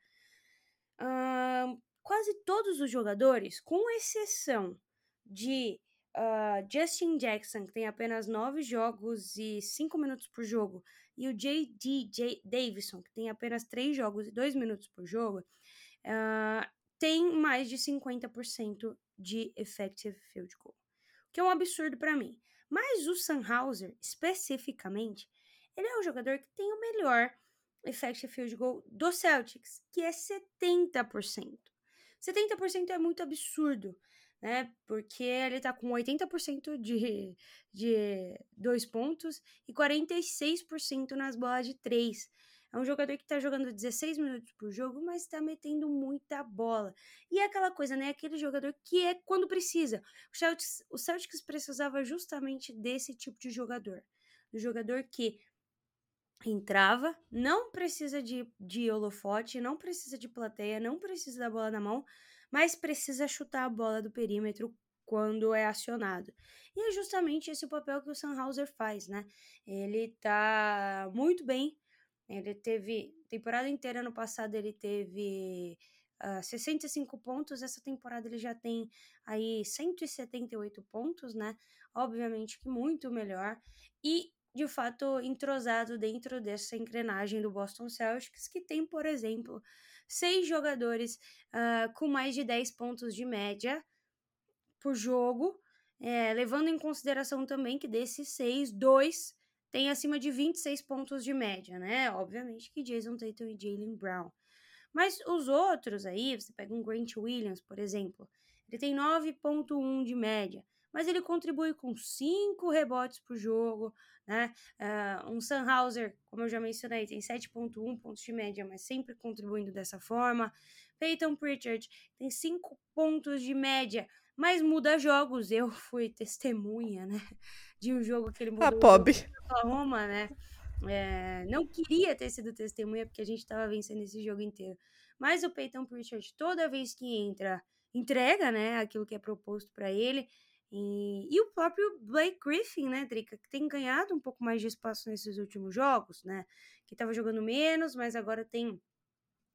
Uh, quase todos os jogadores, com exceção de uh, Justin Jackson, que tem apenas nove jogos e cinco minutos por jogo, e o J.D. Davison, que tem apenas três jogos e dois minutos por jogo, uh, tem mais de 50% de effective field goal, que é um absurdo para mim. Mas o Sunhauser, especificamente, ele é o jogador que tem o melhor effective field goal do Celtics, que é 70%. 70% é muito absurdo, né? Porque ele tá com 80% de, de dois pontos e 46% nas bolas de três. É um jogador que tá jogando 16 minutos por jogo, mas tá metendo muita bola. E é aquela coisa, né? Aquele jogador que é quando precisa. O Celtics, o Celtics precisava justamente desse tipo de jogador. Do jogador que entrava, não precisa de, de holofote, não precisa de plateia, não precisa da bola na mão, mas precisa chutar a bola do perímetro quando é acionado. E é justamente esse o papel que o Sunhauser faz, né? Ele tá muito bem. Ele teve temporada inteira no passado ele teve uh, ah, 65 pontos, essa temporada ele já tem aí 178 pontos, né? Obviamente que muito melhor. E de fato entrosado dentro dessa engrenagem do Boston Celtics, que tem, por exemplo, seis jogadores uh, com mais de 10 pontos de média por jogo, é, levando em consideração também que desses seis, dois têm acima de 26 pontos de média, né? Obviamente que Jason Tatum e Jalen Brown. Mas os outros aí, você pega um Grant Williams, por exemplo, ele tem 9.1 de média mas ele contribui com cinco rebotes por jogo, né? Uh, um Sunhauser, como eu já mencionei, tem 7.1 pontos de média, mas sempre contribuindo dessa forma. Peyton Pritchard tem 5 pontos de média, mas muda jogos. Eu fui testemunha, né? De um jogo que ele mudou. A Pob. Roma, né? É, não queria ter sido testemunha porque a gente estava vencendo esse jogo inteiro. Mas o Peyton Pritchard, toda vez que entra, entrega, né? Aquilo que é proposto para ele. E, e, o próprio Blake Griffin, né, Drica, que tem ganhado um pouco mais de espaço nesses últimos jogos, né? Que estava jogando menos, mas agora tem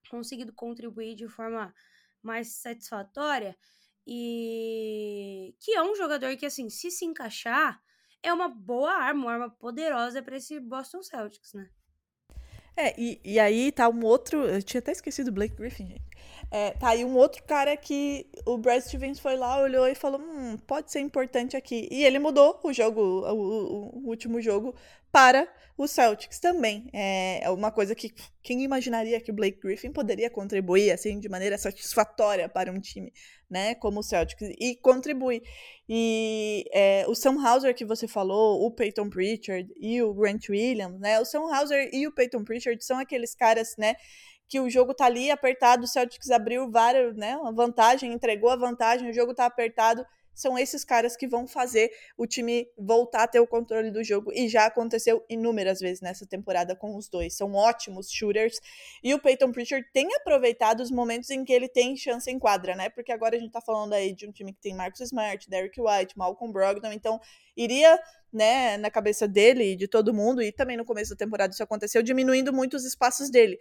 conseguido contribuir de forma mais satisfatória. E que é um jogador que, assim, se se encaixar, é uma boa arma, uma arma poderosa para esse Boston Celtics, né? É, e, e aí tá um outro. Eu tinha até esquecido o Blake Griffin, gente. É, tá aí um outro cara que o Brad Stevens foi lá, olhou e falou: hum, pode ser importante aqui. E ele mudou o jogo, o, o, último jogo, para o Celtics também. É, é uma coisa que quem imaginaria que o Blake Griffin poderia contribuir assim de maneira satisfatória para um time, né, como o Celtics e contribui. E é, o Sam Hauser que você falou, o Peyton Pritchard e o Grant Williams, né? O Sam Hauser e o Peyton Pritchard são aqueles caras, né, que o jogo tá ali apertado, o Celtics abriu várias, né, uma vantagem, entregou a vantagem, o jogo tá apertado são esses caras que vão fazer o time voltar a ter o controle do jogo. E já aconteceu inúmeras vezes nessa temporada com os dois. São ótimos shooters. E o Peyton Pritchard tem aproveitado os momentos em que ele tem chance em quadra, né? Porque agora a gente tá falando aí de um time que tem Marcus Smart, Derrick White, Malcolm Brogdon. Então, iria né, na cabeça dele e de todo mundo, e também no começo da temporada isso aconteceu, diminuindo muito os espaços dele,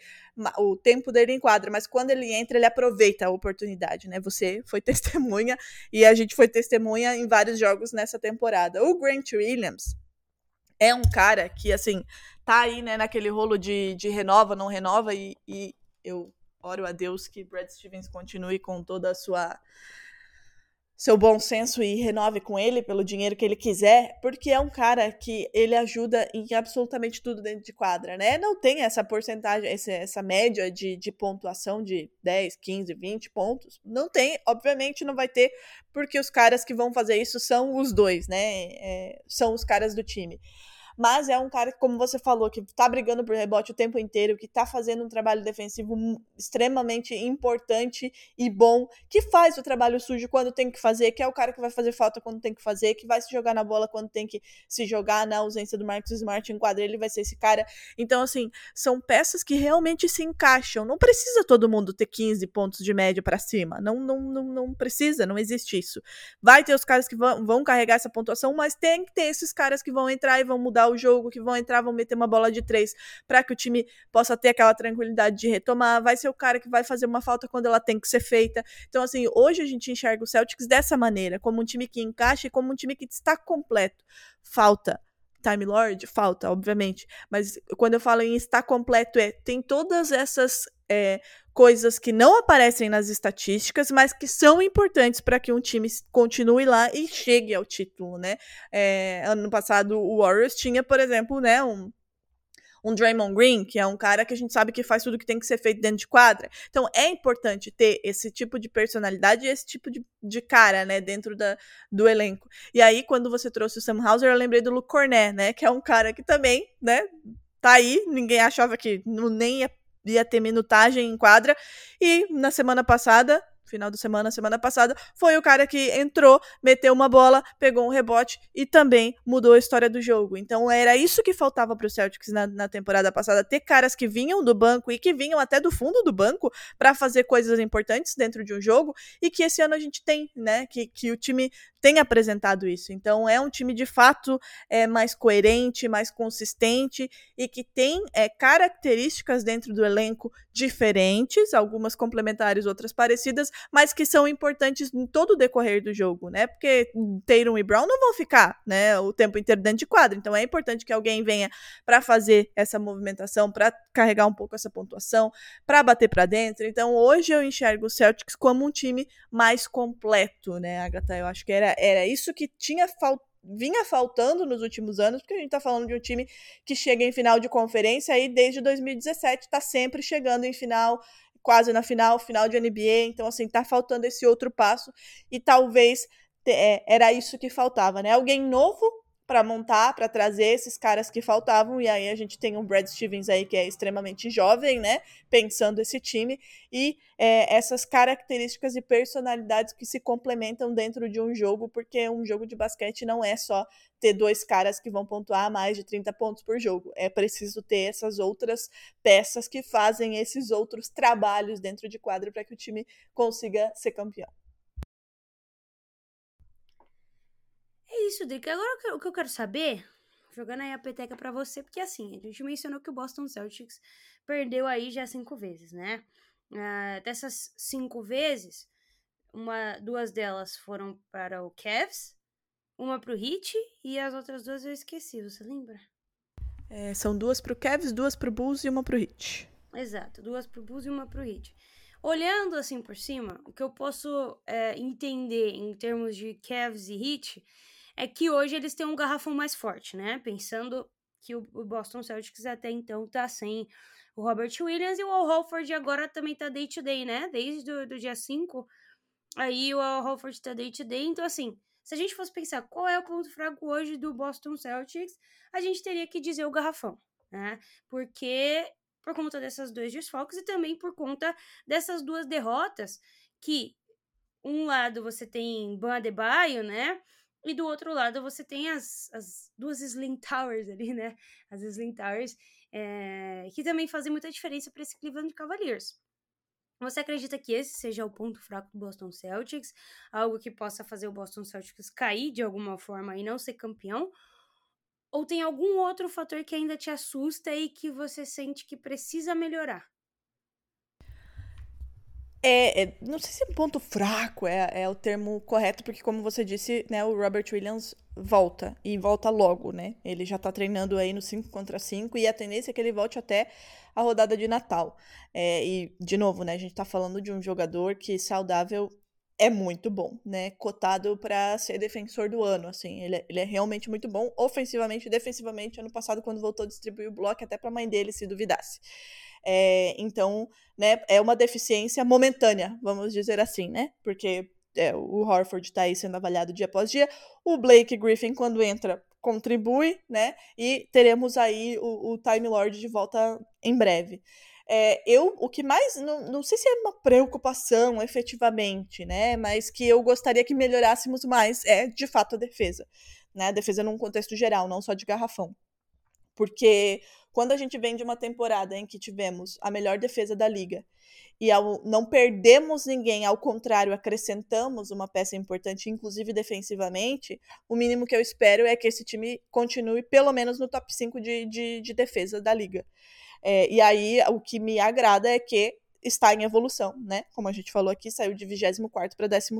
o tempo dele em quadra, mas quando ele entra, ele aproveita a oportunidade, né? Você foi testemunha e a gente foi testemunha em vários jogos nessa temporada. O Grant Williams é um cara que, assim, tá aí, né, naquele rolo de, de renova, não renova, e, e eu oro a Deus que Brad Stevens continue com toda a sua seu bom senso e renove com ele pelo dinheiro que ele quiser, porque é um cara que ele ajuda em absolutamente tudo dentro de quadra, né? Não tem essa porcentagem, essa, média de, de pontuação de 10, 15, 20 pontos. Não tem, obviamente não vai ter, porque os caras que vão fazer isso são os dois, né? É, são os caras do time mas é um cara que, como você falou, que tá brigando por rebote o tempo inteiro, que tá fazendo um trabalho defensivo extremamente importante e bom, que faz o trabalho sujo quando tem que fazer, que é o cara que vai fazer falta quando tem que fazer, que vai se jogar na bola quando tem que se jogar, na ausência do Marcus Smart em quadra, ele vai ser esse cara. Então, assim, são peças que realmente se encaixam. Não precisa todo mundo ter 15 pontos de média para cima. Não, não, não, não precisa, não existe isso. Vai ter os caras que vão, vão carregar essa pontuação, mas tem que ter esses caras que vão entrar e vão mudar mudar o jogo, que vão entrar, vão meter uma bola de três para que o time possa ter aquela tranquilidade de retomar. Vai ser o cara que vai fazer uma falta quando ela tem que ser feita. Então, assim, hoje a gente enxerga o Celtics dessa maneira, como um time que encaixa e como um time que está completo. Falta Time Lord? Falta, obviamente. Mas quando eu falo em estar completo, é tem todas essas é, coisas que não aparecem nas estatísticas, mas que são importantes para que um time continue lá e chegue ao título, né? É, ano passado o Warriors tinha, por exemplo, né, um um Draymond Green, que é um cara que a gente sabe que faz tudo que tem que ser feito dentro de quadra. Então é importante ter esse tipo de personalidade e esse tipo de, de cara, né, dentro da, do elenco. E aí, quando você trouxe o Sam Hauser, eu lembrei do Luke Cornet, né, que é um cara que também, né, tá aí, ninguém achava que nem ia ia ter minutagem em quadra. E na semana passada, final de semana, semana passada, foi o cara que entrou, meteu uma bola, pegou um rebote e também mudou a história do jogo. Então era isso que faltava para o Celtics na, na, temporada passada, ter caras que vinham do banco e que vinham até do fundo do banco para fazer coisas importantes dentro de um jogo e que esse ano a gente tem, né? Que, que o time tem apresentado isso. Então é um time de fato é, mais coerente, mais consistente e que tem é, características dentro do elenco diferentes, algumas complementares, outras parecidas, mas que são importantes em todo o decorrer do jogo, né? Porque Tatum e Brown não vão ficar, né, o tempo inteiro dentro de quadro. Então é importante que alguém venha para fazer essa movimentação, para carregar um pouco essa pontuação, para bater para dentro. Então hoje eu enxergo o Celtics como um time mais completo, né, Agatha? Eu acho que era, era isso que tinha faltado vinha faltando nos últimos anos, porque a gente está falando de um time que chega em final de conferência e desde 2017 está sempre chegando em final quase na final, final de NBA, então assim, tá faltando esse outro passo e talvez é, era isso que faltava, né? Alguém novo para montar, para trazer esses caras que faltavam. E aí a gente tem um Brad Stevens aí que é extremamente jovem, né? Pensando esse time e é, essas características e personalidades que se complementam dentro de um jogo, porque um jogo de basquete não é só ter dois caras que vão pontuar mais de 30 pontos por jogo. É preciso ter essas outras peças que fazem esses outros trabalhos dentro de quadro para que o time consiga ser campeão. É isso, Dick. Agora o que eu quero saber, jogando aí a peteca para você, porque assim, a gente mencionou que o Boston Celtics perdeu aí já cinco vezes, né? Uh, dessas cinco vezes, uma, duas delas foram para o Cavs, uma para o Heat e as outras duas eu esqueci, você lembra? É, são duas para o Cavs, duas para o Bulls e uma para o Heat. Exato, duas para o Bulls e uma para o Heat. Olhando assim por cima, o que eu posso é, entender em termos de Cavs e Heat é que hoje eles têm um garrafão mais forte, né? Pensando que o Boston Celtics até então tá sem o Robert Williams e o Al Holford agora também tá day to day, né? Desde o dia 5, aí o Al Holford tá day to day, então assim, se a gente fosse pensar qual é o ponto fraco hoje do Boston Celtics, a gente teria que dizer o garrafão, né? Porque por conta dessas dois desfalques e também por conta dessas duas derrotas que um lado você tem Ban Adebayo, né? E do outro lado você tem as, as duas Slim Towers ali, né? As Slim Towers, é, que também fazem muita diferença para esse Cleveland Cavaliers. Você acredita que esse seja o ponto fraco do Boston Celtics? Algo que possa fazer o Boston Celtics cair de alguma forma e não ser campeão? Ou tem algum outro fator que ainda te assusta e que você sente que precisa melhorar? É, é, não sei se é um ponto fraco é, é o termo correto, porque como você disse, né, o Robert Williams volta, e volta logo, né? Ele já tá treinando aí no 5 contra 5, e a tendência é que ele volte até a rodada de Natal. É, e, de novo, né, a gente tá falando de um jogador que saudável é muito bom, né? Cotado para ser defensor do ano, assim. Ele é, ele é realmente muito bom, ofensivamente e defensivamente. Ano passado, quando voltou a distribuir o bloco, até para a mãe dele se duvidasse. É, então, né, é uma deficiência momentânea, vamos dizer assim, né? Porque é, o Horford está aí sendo avaliado dia após dia. O Blake Griffin, quando entra, contribui, né? E teremos aí o, o Time Lord de volta em breve. É, eu, o que mais, não, não sei se é uma preocupação efetivamente, né, mas que eu gostaria que melhorássemos mais é, de fato, a defesa, né, a defesa num contexto geral, não só de garrafão. Porque quando a gente vem de uma temporada em que tivemos a melhor defesa da liga e ao, não perdemos ninguém, ao contrário, acrescentamos uma peça importante, inclusive defensivamente, o mínimo que eu espero é que esse time continue pelo menos no top 5 de, de, de defesa da liga. É, e aí, o que me agrada é que está em evolução, né? Como a gente falou aqui, saiu de 24 para 13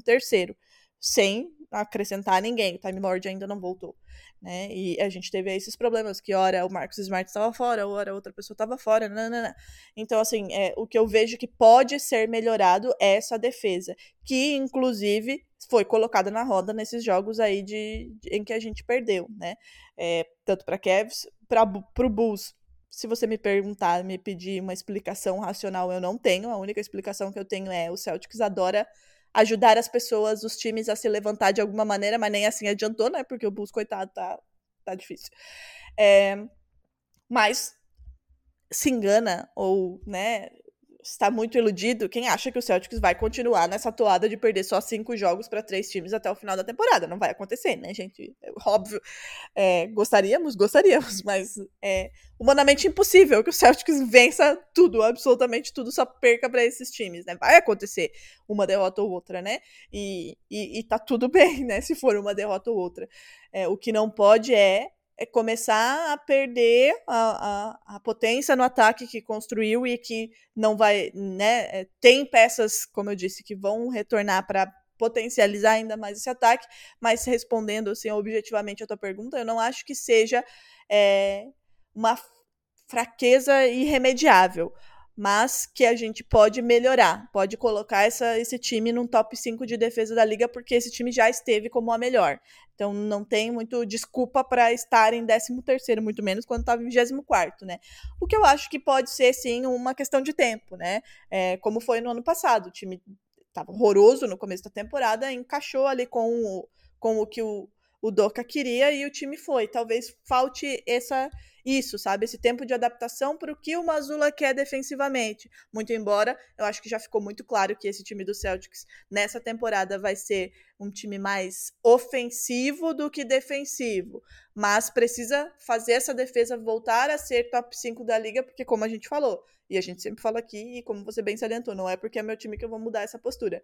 sem acrescentar ninguém. O Time Lord ainda não voltou, né? E a gente teve esses problemas que hora o Marcos Smart estava fora, hora outra pessoa estava fora, nanana. Então assim, é, o que eu vejo que pode ser melhorado é essa defesa, que inclusive foi colocada na roda nesses jogos aí de, de em que a gente perdeu, né? É, tanto para Cavs, para o Bulls se você me perguntar, me pedir uma explicação racional, eu não tenho. A única explicação que eu tenho é o Celtics adora ajudar as pessoas, os times a se levantar de alguma maneira, mas nem assim adiantou, né? Porque o Bulls, coitado, tá, tá difícil. É, mas se engana ou, né, está muito iludido quem acha que o Celtics vai continuar nessa toada de perder só cinco jogos para três times até o final da temporada. Não vai acontecer, né, gente? É, óbvio, é, gostaríamos, gostaríamos, mas é humanamente impossível que o Celtics vença tudo, absolutamente tudo, só perca para esses times, né? Vai acontecer uma derrota ou outra, né? E, e, e tá tudo bem, né? Se for uma derrota ou outra. É, o que não pode é é começar a perder a, a, a, potência no ataque que construiu e que não vai, né? É, tem peças, como eu disse, que vão retornar para potencializar ainda mais esse ataque, mas respondendo assim, objetivamente a tua pergunta, eu não acho que seja é, uma fraqueza irremediável mas que a gente pode melhorar, pode colocar essa, esse time num top 5 de defesa da liga, porque esse time já esteve como a melhor. Então não tem muito desculpa para estar em 13º, muito menos quando estava em 24º, né? O que eu acho que pode ser, sim, uma questão de tempo, né? É, como foi no ano passado, o time estava horroroso no começo da temporada, encaixou ali com o, com o que o o Doca queria e o time foi. Talvez falte essa isso, sabe? Esse tempo de adaptação para o que o Mazula quer defensivamente. Muito embora, eu acho que já ficou muito claro que esse time do Celtics nessa temporada vai ser um time mais ofensivo do que defensivo. Mas precisa fazer essa defesa voltar a ser top 5 da liga, porque, como a gente falou, e a gente sempre fala aqui, e como você bem salientou, não é porque é meu time que eu vou mudar essa postura.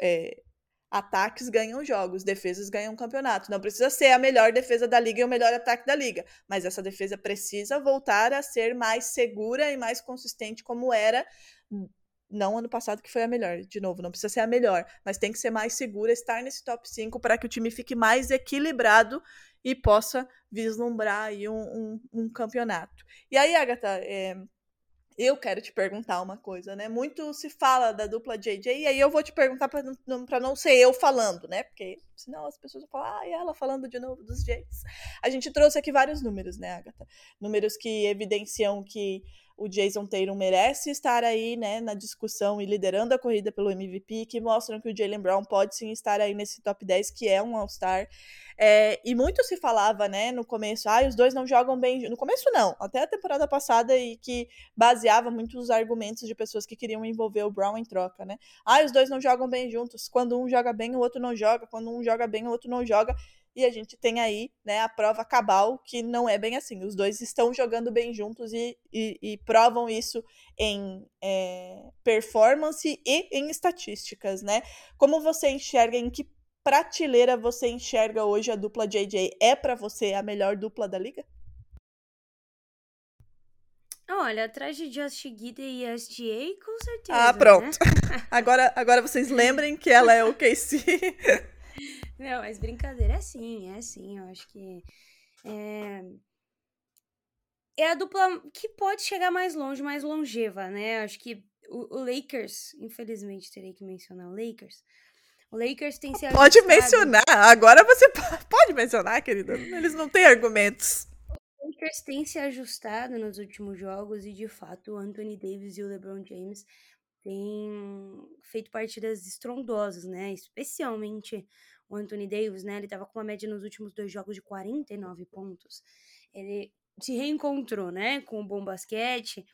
É, Ataques ganham jogos, defesas ganham campeonato. Não precisa ser a melhor defesa da liga e o melhor ataque da liga, mas essa defesa precisa voltar a ser mais segura e mais consistente como era não ano passado que foi a melhor, de novo, não precisa ser a melhor, mas tem que ser mais segura, estar nesse top 5 para que o time fique mais equilibrado e possa vislumbrar aí um, um, um campeonato. E aí, Agatha, é, eu quero te perguntar uma coisa, né? Muito se fala da dupla JJ, e aí eu vou te perguntar para não, não ser eu falando, né? Porque senão as pessoas vão falar, ah, e ela falando de novo dos Jays. A gente trouxe aqui vários números, né, Agatha? Números que evidenciam que o Jason Tatum merece estar aí, né, na discussão e liderando a corrida pelo MVP, que mostram que o Jalen Brown pode sim estar aí nesse top 10, que é um All-Star. É, e muito se falava, né, no começo, ah, os dois não jogam bem. No começo, não, até a temporada passada, e que baseava muito os argumentos de pessoas que queriam envolver o Brown em troca, né? Ah, os dois não jogam bem juntos. Quando um joga bem, o outro não joga. Quando um joga bem, o outro não joga e a gente tem aí né, a prova cabal que não é bem assim. Os dois estão jogando bem juntos e, e, e provam isso em é, performance e em estatísticas, né? Como você enxerga, em que prateleira você enxerga hoje a dupla JJ? É para você a melhor dupla da liga? Olha, atrás de Just Gide e SGA, com certeza. Ah, pronto. Né? agora, agora vocês lembrem que ela é o KC. Não, mas brincadeira, é sim, é sim. Eu acho que. É... é a dupla que pode chegar mais longe, mais longeva, né? Eu acho que o, o, Lakers, infelizmente terei que mencionar o Lakers. O Lakers tem se Pode mencionar, agora você pode mencionar, querida. Eles não têm argumentos. O Lakers tem se ajustado nos últimos jogos e, de fato, o Anthony Davis e o LeBron James têm feito partidas estrondosas, né? Especialmente o Anthony Davis, né? Ele estava com uma média nos últimos dois jogos de 49 pontos. Ele se reencontrou, né? Com o bom basquete.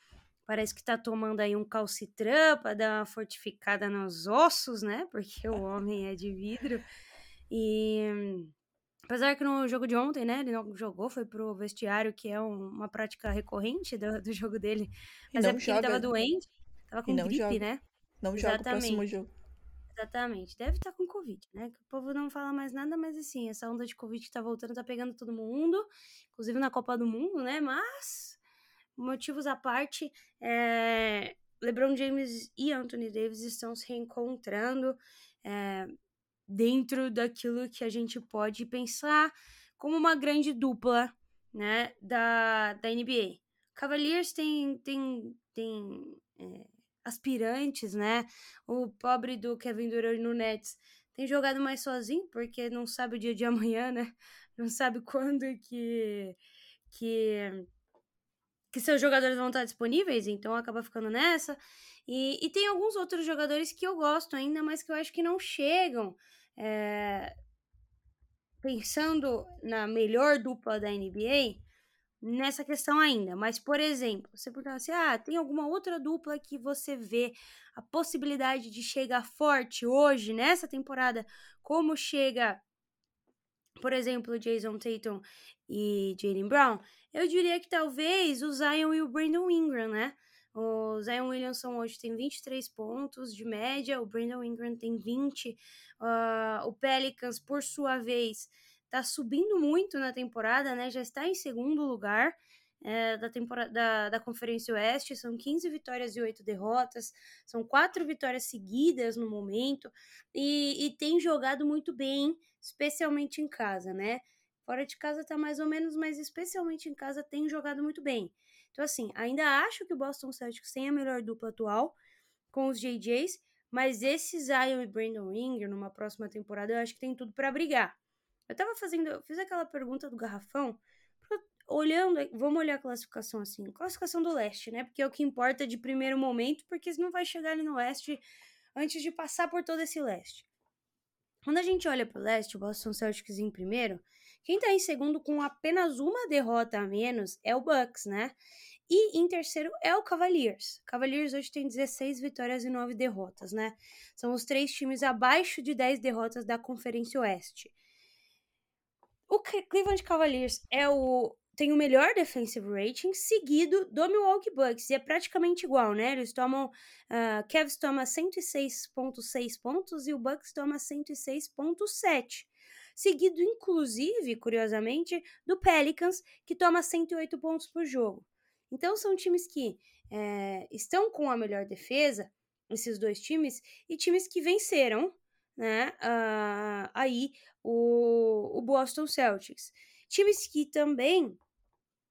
Parece que tá tomando aí um calcitran para dar uma fortificada nos ossos, né? Porque o homem é de vidro. E apesar que no jogo de ontem, né, ele não jogou, foi pro vestiário, que é uma prática recorrente do, do jogo dele. Mas é porque joga. ele tava doente, tava com gripe, joga. né? Não Exatamente. joga o próximo jogo. Exatamente. Deve estar tá com Covid, né? Que o povo não fala mais nada, mas assim, essa onda de Covid que tá voltando, tá pegando todo mundo, inclusive na Copa do Mundo, né? Mas, motivos à parte, é... LeBron James e Anthony Davis estão se reencontrando é... dentro daquilo que a gente pode pensar como uma grande dupla, né? Da, da NBA. Cavaliers tem, tem, tem é aspirantes, né? O pobre do Kevin Durant no Nets tem jogado mais sozinho, porque não sabe o dia de amanhã, né? Não sabe quando que, que, que seus jogadores vão estar disponíveis, então acaba ficando nessa. E, e tem alguns outros jogadores que eu gosto ainda, mas que eu acho que não chegam. É, pensando na melhor dupla da NBA, nessa questão ainda. Mas, por exemplo, você perguntar assim: ah, tem alguma outra dupla que você vê a possibilidade de chegar forte hoje, nessa temporada, como chega, por exemplo, Jason Tatum e Jalen Brown? Eu diria que talvez o Zion e o Brandon Ingram, né? O Zion Williamson hoje tem 23 pontos de média, o Brandon Ingram tem 20. Uh, ah, o Pelicans, por sua vez, tá subindo muito na temporada, né? Já está em segundo lugar é, da, temporada, da, da Conferência Oeste. São 15 vitórias e 8 derrotas. São quatro vitórias seguidas no momento. E, e tem jogado muito bem, especialmente em casa, né? Fora de casa tá mais ou menos, mas especialmente em casa tem jogado muito bem. Então, assim, ainda acho que o Boston Celtics tem a melhor dupla atual com os JJs, mas esse Zion e Brandon Ingram numa próxima temporada eu acho que tem tudo para brigar. Eu tava fazendo, eu fiz aquela pergunta do garrafão, olhando, vamos olhar a classificação assim, classificação do leste, né? Porque é o que importa de primeiro momento, porque não vai chegar ali no leste antes de passar por todo esse leste. Quando a gente olha para o leste, o Boston Celtics em primeiro, quem está em segundo com apenas uma derrota a menos é o Bucks, né? E em terceiro é o Cavaliers. Cavaliers hoje tem 16 vitórias e 9 derrotas, né? São os três times abaixo de 10 derrotas da Conferência Oeste. O Cleveland Cavaliers é o tem o melhor defensive rating, seguido do Milwaukee Bucks. E é praticamente igual, né? Eles tomam. Uh, Cavs toma 106,6 pontos e o Bucks toma 106,7. Seguido, inclusive, curiosamente, do Pelicans, que toma 108 pontos por jogo. Então, são times que é, estão com a melhor defesa, esses dois times, e times que venceram né, uh, aí o, o Boston Celtics. Times que também,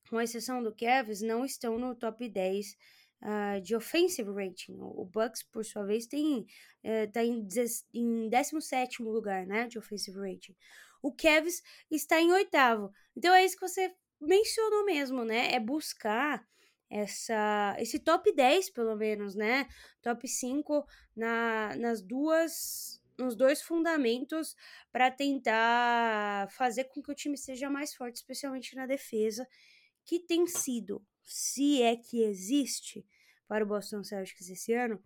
com exceção do Cavs, não estão no top 10 uh, ah, de offensive rating. O Bucks, por sua vez, tem está uh, em, em 17 lugar né, de offensive rating. O Cavs está em oitavo. Então é isso que você mencionou mesmo, né? É buscar essa esse top 10, pelo menos, né? Top 5 na, nas duas nos dois fundamentos para tentar fazer com que o time seja mais forte, especialmente na defesa, que tem sido, se é que existe para o Boston Celtics esse ano,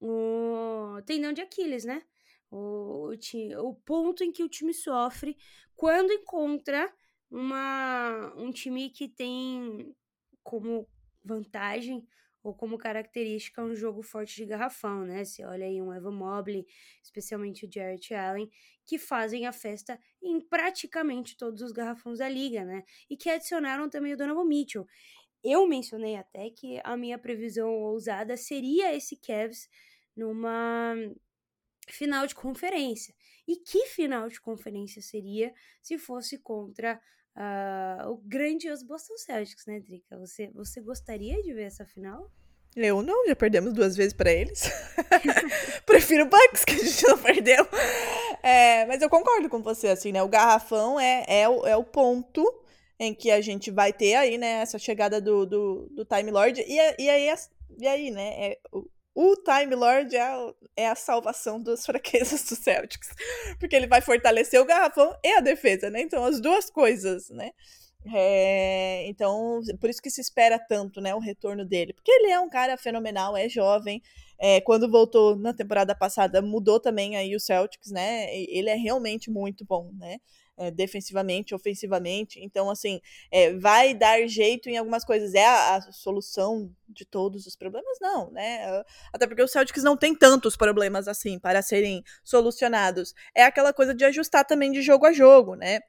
o tendão de Aquiles, né? O, o, o ponto em que o time sofre quando encontra uma, um time que tem como vantagem ou como característica um jogo forte de garrafão, né? Você olha aí um Evan Mobley, especialmente o Jarrett Allen, que fazem a festa em praticamente todos os garrafões da liga, né? E que adicionaram também o Donovan Mitchell. Eu mencionei até que a minha previsão ousada seria esse Cavs numa final de conferência. E que final de conferência seria se fosse contra uh, o grandioso Boston Celtics, né, Drica? Você, você gostaria de ver essa final? Eu não, já perdemos duas vezes para eles. Prefiro o Bucks, que a gente não perdeu. É, mas eu concordo com você, assim, né? O garrafão é, é, o, é o ponto em que a gente vai ter aí, né, essa chegada do, do, do Time Lord. E, e, aí, e aí, né, é, o Time Lord é a, é a salvação das fraquezas do Celtics. Porque ele vai fortalecer o garrafão e a defesa, né? Então, as duas coisas, né? É, então, por isso que se espera tanto, né, o retorno dele. Porque ele é um cara fenomenal, é jovem. É, quando voltou na temporada passada, mudou também aí o Celtics, né? Ele é realmente muito bom, né? É, defensivamente, ofensivamente. Então, assim, é, vai dar jeito em algumas coisas. É a, a, solução de todos os problemas? Não, né? Até porque o Celtics não tem tantos problemas assim para serem solucionados. É aquela coisa de ajustar também de jogo a jogo, né?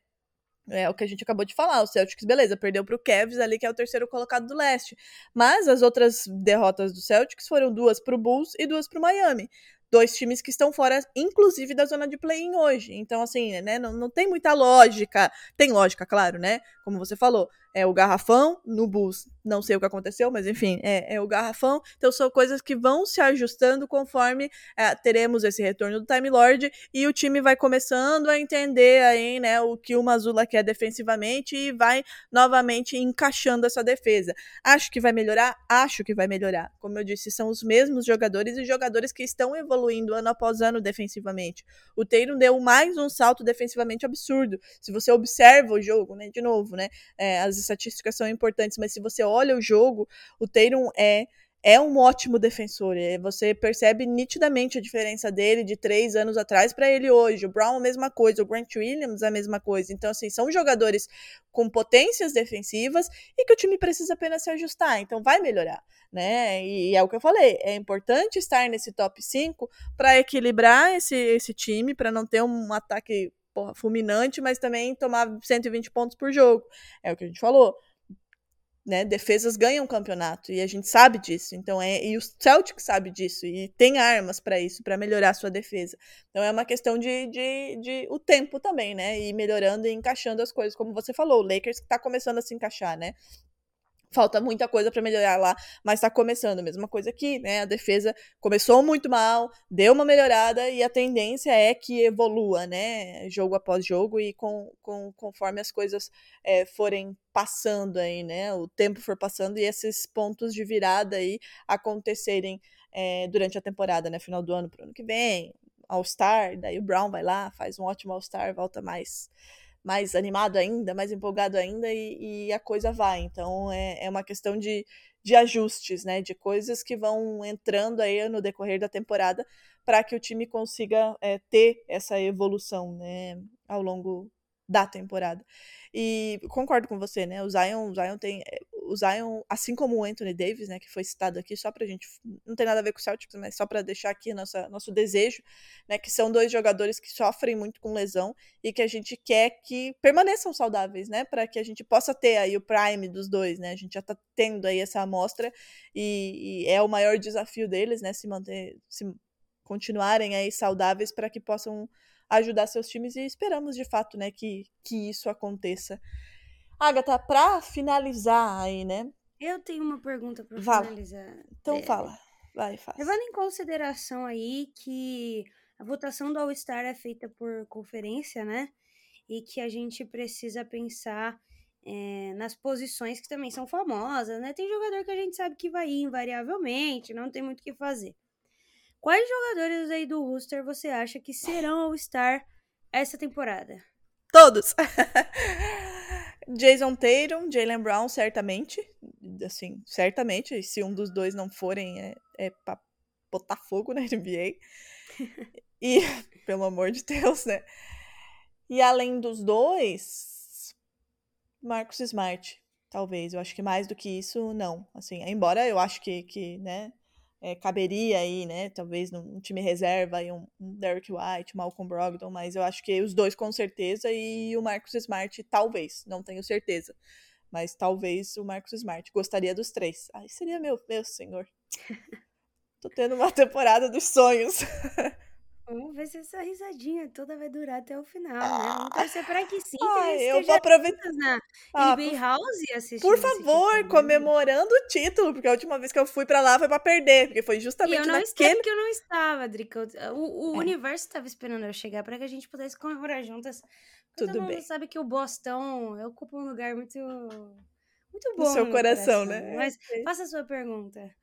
É o que a gente acabou de falar. O Celtics, beleza, perdeu para o Cavs ali, que é o terceiro colocado do leste. Mas as outras derrotas do Celtics foram duas para o Bulls e duas para o Miami dois times que estão fora, inclusive, da zona de play-in hoje. Então, assim, né, não, não tem muita lógica. Tem lógica, claro, né? Como você falou, é o garrafão no Bulls. Não sei o que aconteceu, mas enfim, é, é o garrafão. Então, são coisas que vão se ajustando conforme é, teremos esse retorno do Time Lord e o time vai começando a entender aí, né, o que o Mazula quer defensivamente e vai novamente encaixando essa defesa. Acho que vai melhorar? Acho que vai melhorar. Como eu disse, são os mesmos jogadores e jogadores que estão evoluindo evoluindo ano após ano defensivamente. O Tatum deu mais um salto defensivamente absurdo. Se você observa o jogo, né, de novo, né, é, as estatísticas são importantes, mas se você olha o jogo, o Tatum é é um ótimo defensor. É, você percebe nitidamente a diferença dele de três anos atrás para ele hoje. O Brown, a mesma coisa. O Grant Williams, a mesma coisa. Então, assim, são jogadores com potências defensivas e que o time precisa apenas se ajustar. Então, vai melhorar, né? E, é o que eu falei. É importante estar nesse top 5 para equilibrar esse, esse time, para não ter um ataque porra, fulminante, mas também tomar 120 pontos por jogo. É o que a gente falou né, defesas ganham campeonato e a gente sabe disso. Então é e o Celtic sabe disso e tem armas para isso, para melhorar a sua defesa. Então é uma questão de, de, de, o tempo também, né, e melhorando e encaixando as coisas, como você falou, o Lakers está começando a se encaixar, né? Falta muita coisa para melhorar lá, mas está começando. Mesma coisa aqui, né? A defesa começou muito mal, deu uma melhorada e a tendência é que evolua, né? Jogo após jogo e com, com, conforme as coisas é, forem passando aí, né? O tempo for passando e esses pontos de virada aí acontecerem é, durante a temporada, né? Final do ano para o ano que vem, All-Star, daí o Brown vai lá, faz um ótimo All-Star, volta mais mais animado ainda, mais empolgado ainda e, e a coisa vai. Então é, é uma questão de, de ajustes, né? De coisas que vão entrando aí no decorrer da temporada para que o time consiga é, ter essa evolução, né? Ao longo da temporada. E concordo com você, né? O Zion, o Zion tem. Eh, o Zion, assim como o Anthony Davis, né, que foi citado aqui, só pra gente. Não tem nada a ver com o Celtics, mas só para deixar aqui nossa, nosso desejo, né? Que são dois jogadores que sofrem muito com lesão e que a gente quer que permaneçam saudáveis, né? para que a gente possa ter aí o prime dos dois, né? A gente já tá tendo aí essa amostra e, e é o maior desafio deles, né? Se manter. Se continuarem aí saudáveis para que possam ajudar seus times e esperamos de fato, né, que, que isso aconteça. Agatha, para finalizar aí, né? Eu tenho uma pergunta para finalizar. Então é, fala. Vai, faz. Levando em consideração aí que a votação do All-Star é feita por conferência, né? E que a gente precisa pensar é, nas posições que também são famosas, né? Tem jogador que a gente sabe que vai ir invariavelmente, não tem muito o que fazer. Quais jogadores aí do roster você acha que serão All-Star essa temporada? Todos! Jason Tatum, Jalen Brown, certamente. Assim, certamente. Se um dos dois não forem, é, é pra botar fogo na NBA. e, pelo amor de Deus, né? E além dos dois, Marcos Smart, talvez. Eu acho que mais do que isso, não. Assim, embora eu acho que, que né, é, caberia aí, né? Talvez num time reserva aí um, um Derek White, Malcolm Brogdon, mas eu acho que os dois com certeza e o Marcus Smart talvez, não tenho certeza. Mas talvez o Marcus Smart. Gostaria dos três. Ai, seria meu, meu senhor. Tô tendo uma temporada dos sonhos. Vamos ver se essa risadinha toda vai durar até o final, né? Vamos torcer pra que sim, que Ai, eu vou aproveitar. na ah, NBA House assistindo Por favor, título, comemorando o título, porque a última vez que eu fui pra lá foi pra perder, porque foi justamente e eu não naquele... que eu não estava, Drica. O, o é. universo estava esperando eu chegar para que a gente pudesse comemorar juntas. Tudo todo bem. mundo sabe que o Boston ocupa um lugar muito muito bom no seu no coração, coração, né? Mas faça a sua pergunta.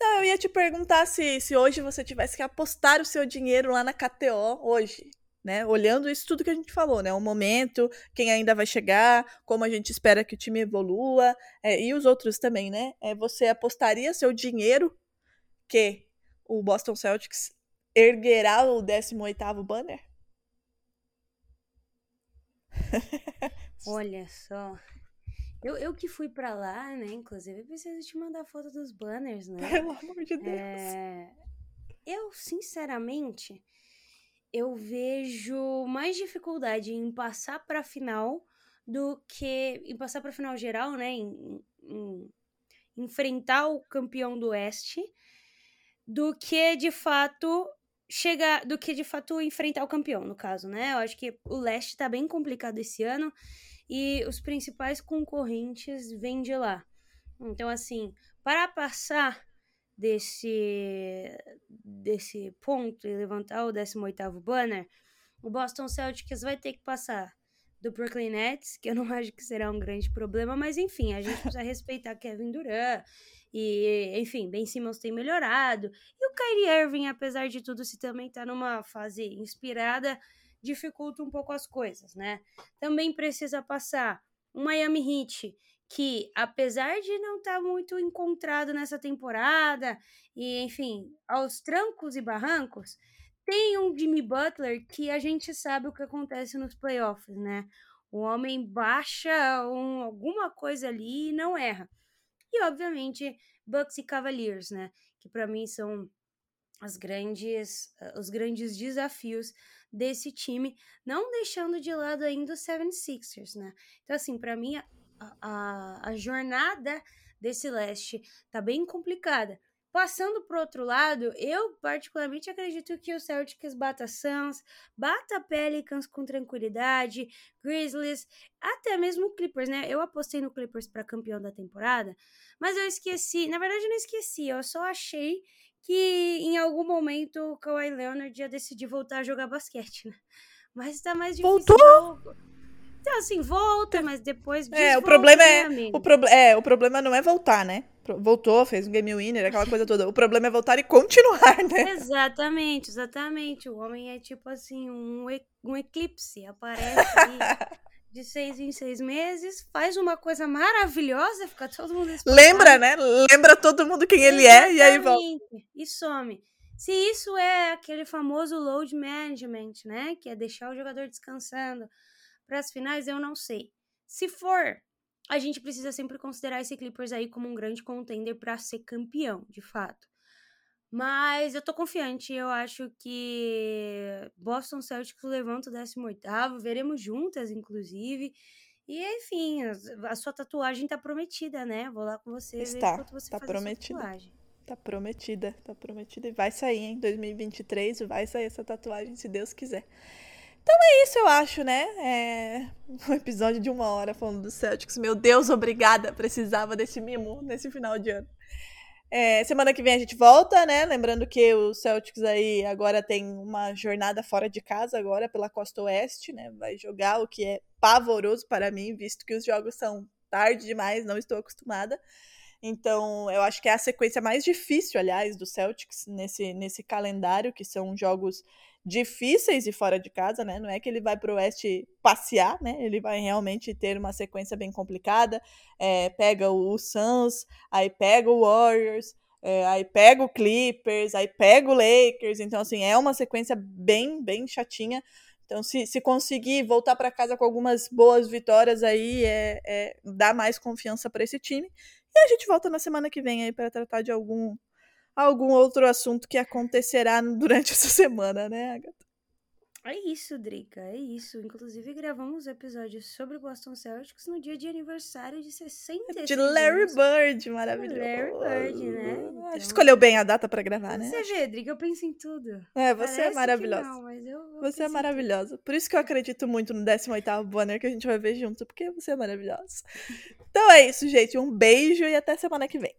Não, eu ia te perguntar se, se hoje você tivesse que apostar o seu dinheiro lá na KTO hoje, né? Olhando isso tudo que a gente falou, né? O momento, quem ainda vai chegar, como a gente espera que o time evolua, é, e os outros também, né? É, você apostaria seu dinheiro que o Boston Celtics erguerá o 18º banner? Olha só. Eu, eu que fui para lá, né? Inclusive, preciso te mandar foto dos banners, né? Pelo amor de Deus. É... Eu, sinceramente, eu vejo mais dificuldade em passar para final do que em passar para final geral, né? Em, em, enfrentar o campeão do Oeste, do que de fato chegar, do que de fato enfrentar o campeão, no caso, né? Eu acho que o Leste tá bem complicado esse ano e os principais concorrentes vêm de lá. Então, assim, para passar desse, desse ponto e levantar o 18º banner, o Boston Celtics vai ter que passar do Brooklyn Nets, que eu não acho que será um grande problema, mas enfim, a gente precisa respeitar Kevin Durant e, enfim, Ben Simmons tem melhorado. E o Kyrie Irving, apesar de tudo, se também tá numa fase inspirada, dificulta um pouco as coisas, né? Também precisa passar um Miami Heat que, apesar de não estar tá muito encontrado nessa temporada, e enfim, aos trancos e barrancos, tem um Jimmy Butler que a gente sabe o que acontece nos playoffs, né? O homem baixa um, alguma coisa ali e não erra. E, obviamente, Bucks e Cavaliers, né? Que para mim são as grandes, os grandes desafios desse time, não deixando de lado ainda o 76ers, né? Então, assim, para mim, a, a, a, jornada desse leste tá bem complicada. Passando pro outro lado, eu particularmente acredito que o Celtics bata Suns, bata Pelicans com tranquilidade, Grizzlies, até mesmo Clippers, né? Eu apostei no Clippers para campeão da temporada, mas eu esqueci, na verdade eu não esqueci, eu só achei que em algum momento o Kawhi Leonard ia decidir voltar a jogar basquete, né? Mas tá mais difícil. Voltou? Então, assim, volta, mas depois É, o problema é, o, pro, é, o problema não é voltar, né? Voltou, fez um game winner, aquela coisa toda. O problema é voltar e continuar, né? Exatamente, exatamente. O homem é tipo assim, um, um eclipse. Aparece de seis em seis meses, faz uma coisa maravilhosa, fica todo mundo espantado. Lembra, né? Lembra todo mundo quem ele é e aí volta. E some. Se isso é aquele famoso load management, né? Que é deixar o jogador descansando para as finais, eu não sei. Se for, a gente precisa sempre considerar esse Clippers aí como um grande contender para ser campeão, de fato. Mas eu tô confiante, eu acho que Boston Celtics levanta o 18 veremos juntas, inclusive. E enfim, a, sua tatuagem tá prometida, né? Vou lá com você Está, ver você tá prometida. Tá prometida, tá prometida. E vai sair em 2023, vai sair essa tatuagem, se Deus quiser. Então é isso, eu acho, né? É um episódio de uma hora falando do Celtics. Meu Deus, obrigada. Precisava desse mimo nesse final de ano. É, semana que vem a gente volta, né? Lembrando que o Celtics aí agora tem uma jornada fora de casa agora pela costa oeste, né? Vai jogar o que é pavoroso para mim, visto que os jogos são tarde demais, não estou acostumada. Então, eu acho que é a sequência mais difícil, aliás, do Celtics nesse, nesse calendário, que são jogos difíceis e fora de casa, né? Não é que ele vai para o Oeste passear, né? Ele vai realmente ter uma sequência bem complicada. É, pega o Suns, aí pega o Warriors, é, aí pega o Clippers, aí pega o Lakers. Então, assim, é uma sequência bem, bem chatinha. Então, se, se conseguir voltar para casa com algumas boas vitórias aí, é, é dá mais confiança para esse time. E a gente volta na semana que vem aí para tratar de algum algum outro assunto que acontecerá durante essa semana, né, Agatha? É isso, Drica, é isso. Inclusive, gravamos episódios sobre Boston Celtics no dia de aniversário de 60 De Larry Bird, maravilhoso. Larry Bird, né? Então... A gente escolheu bem a data para gravar, né? Você vê, Drica, eu penso em tudo. É, você é Parece é maravilhosa. Não, mas eu, eu você é maravilhosa. Por isso que eu acredito muito no 18º banner que a gente vai ver junto, porque você é maravilhosa. então é isso, gente. Um beijo e até semana que vem.